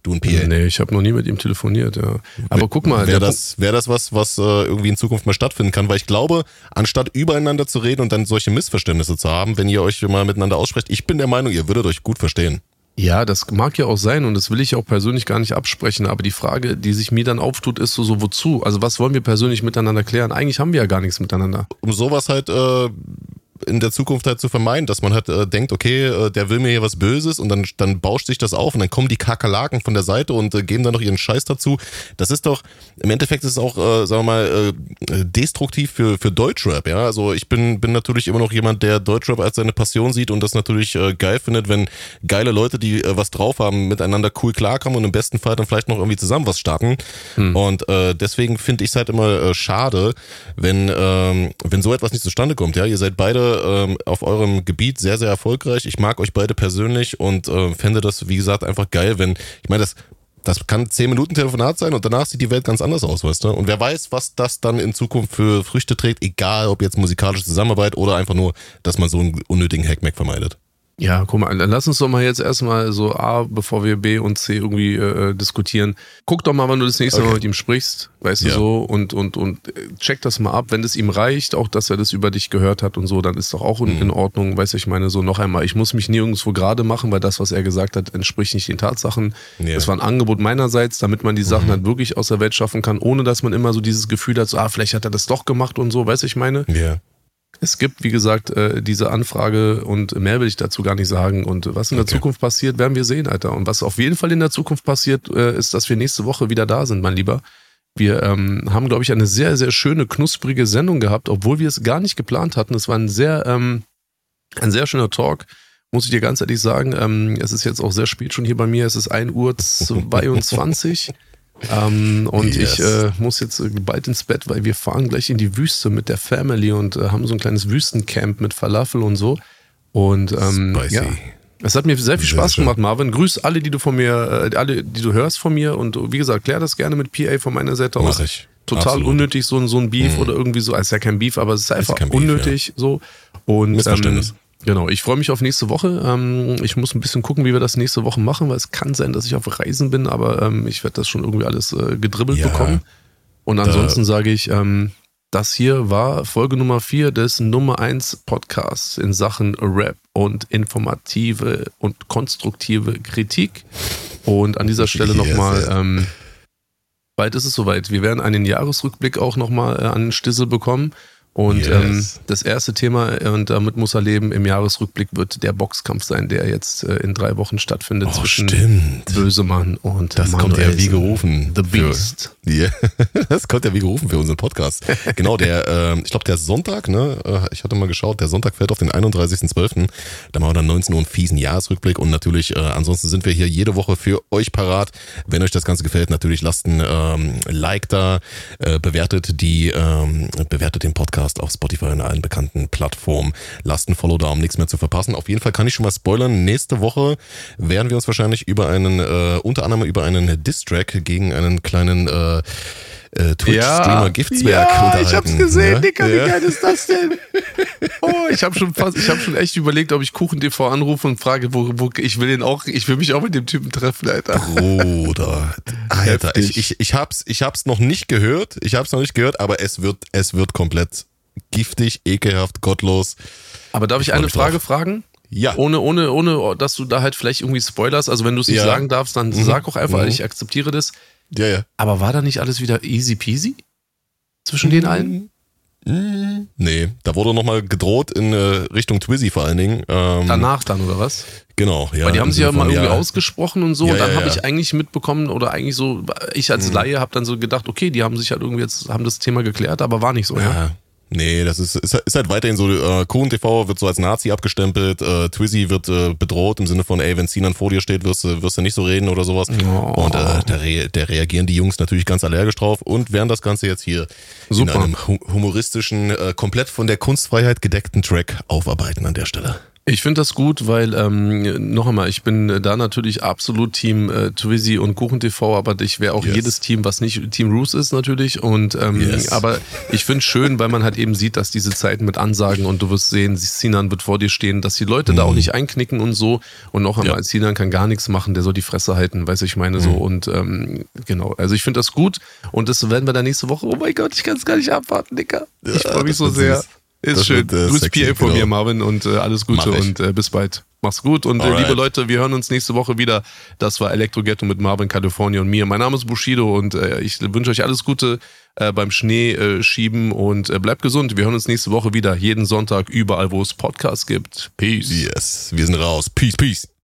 Du und Pierre? Nee, ich habe noch nie mit ihm telefoniert, ja. Aber guck mal. Wäre das, wär das was, was äh, irgendwie in Zukunft mal stattfinden kann? Weil ich glaube, anstatt übereinander zu reden und dann solche Missverständnisse zu haben, wenn ihr euch mal miteinander aussprecht, ich bin der Meinung, ihr würdet euch gut verstehen. Ja, das mag ja auch sein und das will ich auch persönlich gar nicht absprechen, aber die Frage, die sich mir dann auftut, ist so, so wozu? Also was wollen wir persönlich miteinander klären? Eigentlich haben wir ja gar nichts miteinander. Um sowas halt äh, in der Zukunft halt zu vermeiden, dass man halt äh, denkt, okay, äh, der will mir hier was Böses und dann, dann bauscht sich das auf und dann kommen die Kakerlaken von der Seite und äh, geben dann noch ihren Scheiß dazu. Das ist doch, im Endeffekt ist es auch, äh, sagen wir mal, äh, destruktiv für, für Deutschrap, ja. Also ich bin, bin natürlich immer noch jemand, der Deutschrap als seine Passion sieht und das natürlich äh, geil findet, wenn geile Leute, die äh, was drauf haben, miteinander cool klarkommen und im besten Fall dann vielleicht noch irgendwie zusammen was starten. Hm. Und äh, deswegen finde ich es halt immer äh, schade, wenn, ähm, wenn so etwas nicht zustande kommt, ja. Ihr seid beide ähm, auf eurem Gebiet sehr, sehr erfolgreich. Ich mag euch beide persönlich und äh, fände das, wie gesagt, einfach geil, wenn, ich meine, das, das kann 10 Minuten Telefonat sein und danach sieht die Welt ganz anders aus, weißt du? Und wer weiß, was das dann in Zukunft für Früchte trägt, egal ob jetzt musikalische Zusammenarbeit oder einfach nur, dass man so einen unnötigen Hackmack vermeidet. Ja, guck mal, dann lass uns doch mal jetzt erstmal so A, bevor wir B und C irgendwie äh, diskutieren. Guck doch mal, wann du das nächste okay. Mal mit ihm sprichst, weißt ja. du so, und, und, und äh, check das mal ab. Wenn es ihm reicht, auch dass er das über dich gehört hat und so, dann ist doch auch in, mhm. in Ordnung. Weißt du, ich meine, so noch einmal, ich muss mich nirgendwo gerade machen, weil das, was er gesagt hat, entspricht nicht den Tatsachen. Ja. Das war ein Angebot meinerseits, damit man die Sachen mhm. halt wirklich aus der Welt schaffen kann, ohne dass man immer so dieses Gefühl hat, so, ah, vielleicht hat er das doch gemacht und so, weißt du, ich meine? Ja. Es gibt, wie gesagt, äh, diese Anfrage und mehr will ich dazu gar nicht sagen. Und was in der okay. Zukunft passiert, werden wir sehen, Alter. Und was auf jeden Fall in der Zukunft passiert, äh, ist, dass wir nächste Woche wieder da sind, mein Lieber. Wir ähm, haben, glaube ich, eine sehr, sehr schöne, knusprige Sendung gehabt, obwohl wir es gar nicht geplant hatten. Es war ein sehr, ähm, ein sehr schöner Talk, muss ich dir ganz ehrlich sagen. Ähm, es ist jetzt auch sehr spät schon hier bei mir. Es ist 1 Uhr 22. (laughs) Ähm, und yes. ich äh, muss jetzt bald ins Bett, weil wir fahren gleich in die Wüste mit der Family und äh, haben so ein kleines Wüstencamp mit Falafel und so. Und ähm, ja, es hat mir sehr viel Spaß sehr gemacht, Marvin. Grüß alle, die du von mir, äh, alle, die du hörst von mir. Und wie gesagt, klär das gerne mit PA von meiner Seite aus. Ich. Total Absolut. unnötig, so, so ein Beef mhm. oder irgendwie so. Es ist ja kein Beef, aber es ist einfach ist unnötig Beef, ja. so. Und Missverständnis. Ähm, Genau, ich freue mich auf nächste Woche. Ähm, ich muss ein bisschen gucken, wie wir das nächste Woche machen, weil es kann sein, dass ich auf Reisen bin, aber ähm, ich werde das schon irgendwie alles äh, gedribbelt ja, bekommen. Und ansonsten sage ich, ähm, Das hier war Folge Nummer 4 des Nummer 1 Podcasts in Sachen Rap und informative und konstruktive Kritik. Und an dieser Stelle yes, nochmal, ähm, bald ist es soweit. Wir werden einen Jahresrückblick auch nochmal äh, an den Stissel bekommen. Und ähm, yes. ähm, das erste Thema, äh, und damit muss er leben, im Jahresrückblick wird der Boxkampf sein, der jetzt äh, in drei Wochen stattfindet oh, zwischen stimmt. Bösemann und Das Manuelsen. kommt ja wie gerufen. The Beast. Für, yeah. (laughs) das kommt ja wie gerufen für unseren Podcast. genau, der, äh, ich glaube, der Sonntag, ne, äh, ich hatte mal geschaut, der Sonntag fällt auf den 31.12. Da machen wir dann 19 Uhr einen fiesen Jahresrückblick und natürlich, äh, ansonsten sind wir hier jede Woche für euch parat. Wenn euch das Ganze gefällt, natürlich lasst ein ähm, Like da, äh, bewertet die, ähm, bewertet den Podcast Podcast auf Spotify und allen bekannten Plattformen. Lasst ein Follow da, um nichts mehr zu verpassen. Auf jeden Fall kann ich schon mal spoilern. Nächste Woche werden wir uns wahrscheinlich über einen, äh, unter anderem über einen Diss-Track gegen einen kleinen äh, äh, Twitch-Streamer ja, Giftsberg ja, ich hab's gesehen, ja? Dicker, wie geil ist das denn? (laughs) Oh, ich habe schon fast, ich habe schon echt überlegt, ob ich Kuchen TV anrufe und frage, wo, wo ich will den auch, ich will mich auch mit dem Typen treffen, Alter. Bruder, Alter, ich, ich, ich hab's, ich hab's noch nicht gehört, ich hab's noch nicht gehört, aber es wird, es wird komplett giftig, ekelhaft, gottlos. Aber darf ich, ich eine Frage drauf. fragen? Ja. Ohne, ohne, ohne, dass du da halt vielleicht irgendwie spoilerst. Also wenn du es nicht ja. sagen darfst, dann mhm. sag auch einfach, mhm. ich akzeptiere das. Ja, ja. Aber war da nicht alles wieder easy peasy? Zwischen mhm. den allen? Mhm. Nee, da wurde nochmal gedroht in äh, Richtung Twizzy vor allen Dingen. Ähm, Danach dann, oder was? Genau, ja. Weil die haben sich ja mal irgendwie ja. ausgesprochen und so. Ja, und dann ja, habe ich eigentlich mitbekommen, oder eigentlich so, ich als mhm. Laie habe dann so gedacht, okay, die haben sich halt irgendwie jetzt, haben das Thema geklärt, aber war nicht so, ja. Nee, das ist, ist, ist halt weiterhin so, äh, Kuhn TV wird so als Nazi abgestempelt, äh, Twizzy wird äh, bedroht im Sinne von, ey, wenn Sinan vor dir steht, wirst du, wirst du nicht so reden oder sowas. Oh. Und äh, da, re da reagieren die Jungs natürlich ganz allergisch drauf und werden das Ganze jetzt hier Super. in einem humoristischen, äh, komplett von der Kunstfreiheit gedeckten Track aufarbeiten an der Stelle. Ich finde das gut, weil ähm, noch einmal, ich bin da natürlich absolut Team äh, Twizzy und KuchenTV, aber ich wäre auch yes. jedes Team, was nicht Team Roos ist natürlich. Und ähm, yes. aber ich finde es schön, weil man halt eben sieht, dass diese Zeiten mit Ansagen und du wirst sehen, Sinan wird vor dir stehen, dass die Leute mhm. da auch nicht einknicken und so. Und noch einmal, ja. Sinan kann gar nichts machen, der soll die Fresse halten, weiß ich meine mhm. so. Und ähm, genau, also ich finde das gut und das werden wir dann nächste Woche. Oh mein Gott, ich kann es gar nicht abwarten, Dicker. Ich freue mich so sehr. Süß. Ist das schön. Wird, äh, Grüß PA von mir, Marvin, und äh, alles Gute und äh, bis bald. Mach's gut und äh, liebe Leute, wir hören uns nächste Woche wieder. Das war Elektro Ghetto mit Marvin, California und mir. Mein Name ist Bushido und äh, ich wünsche euch alles Gute äh, beim Schnee äh, und äh, bleibt gesund. Wir hören uns nächste Woche wieder, jeden Sonntag, überall, wo es Podcasts gibt. Peace. Yes, wir sind raus. Peace, peace.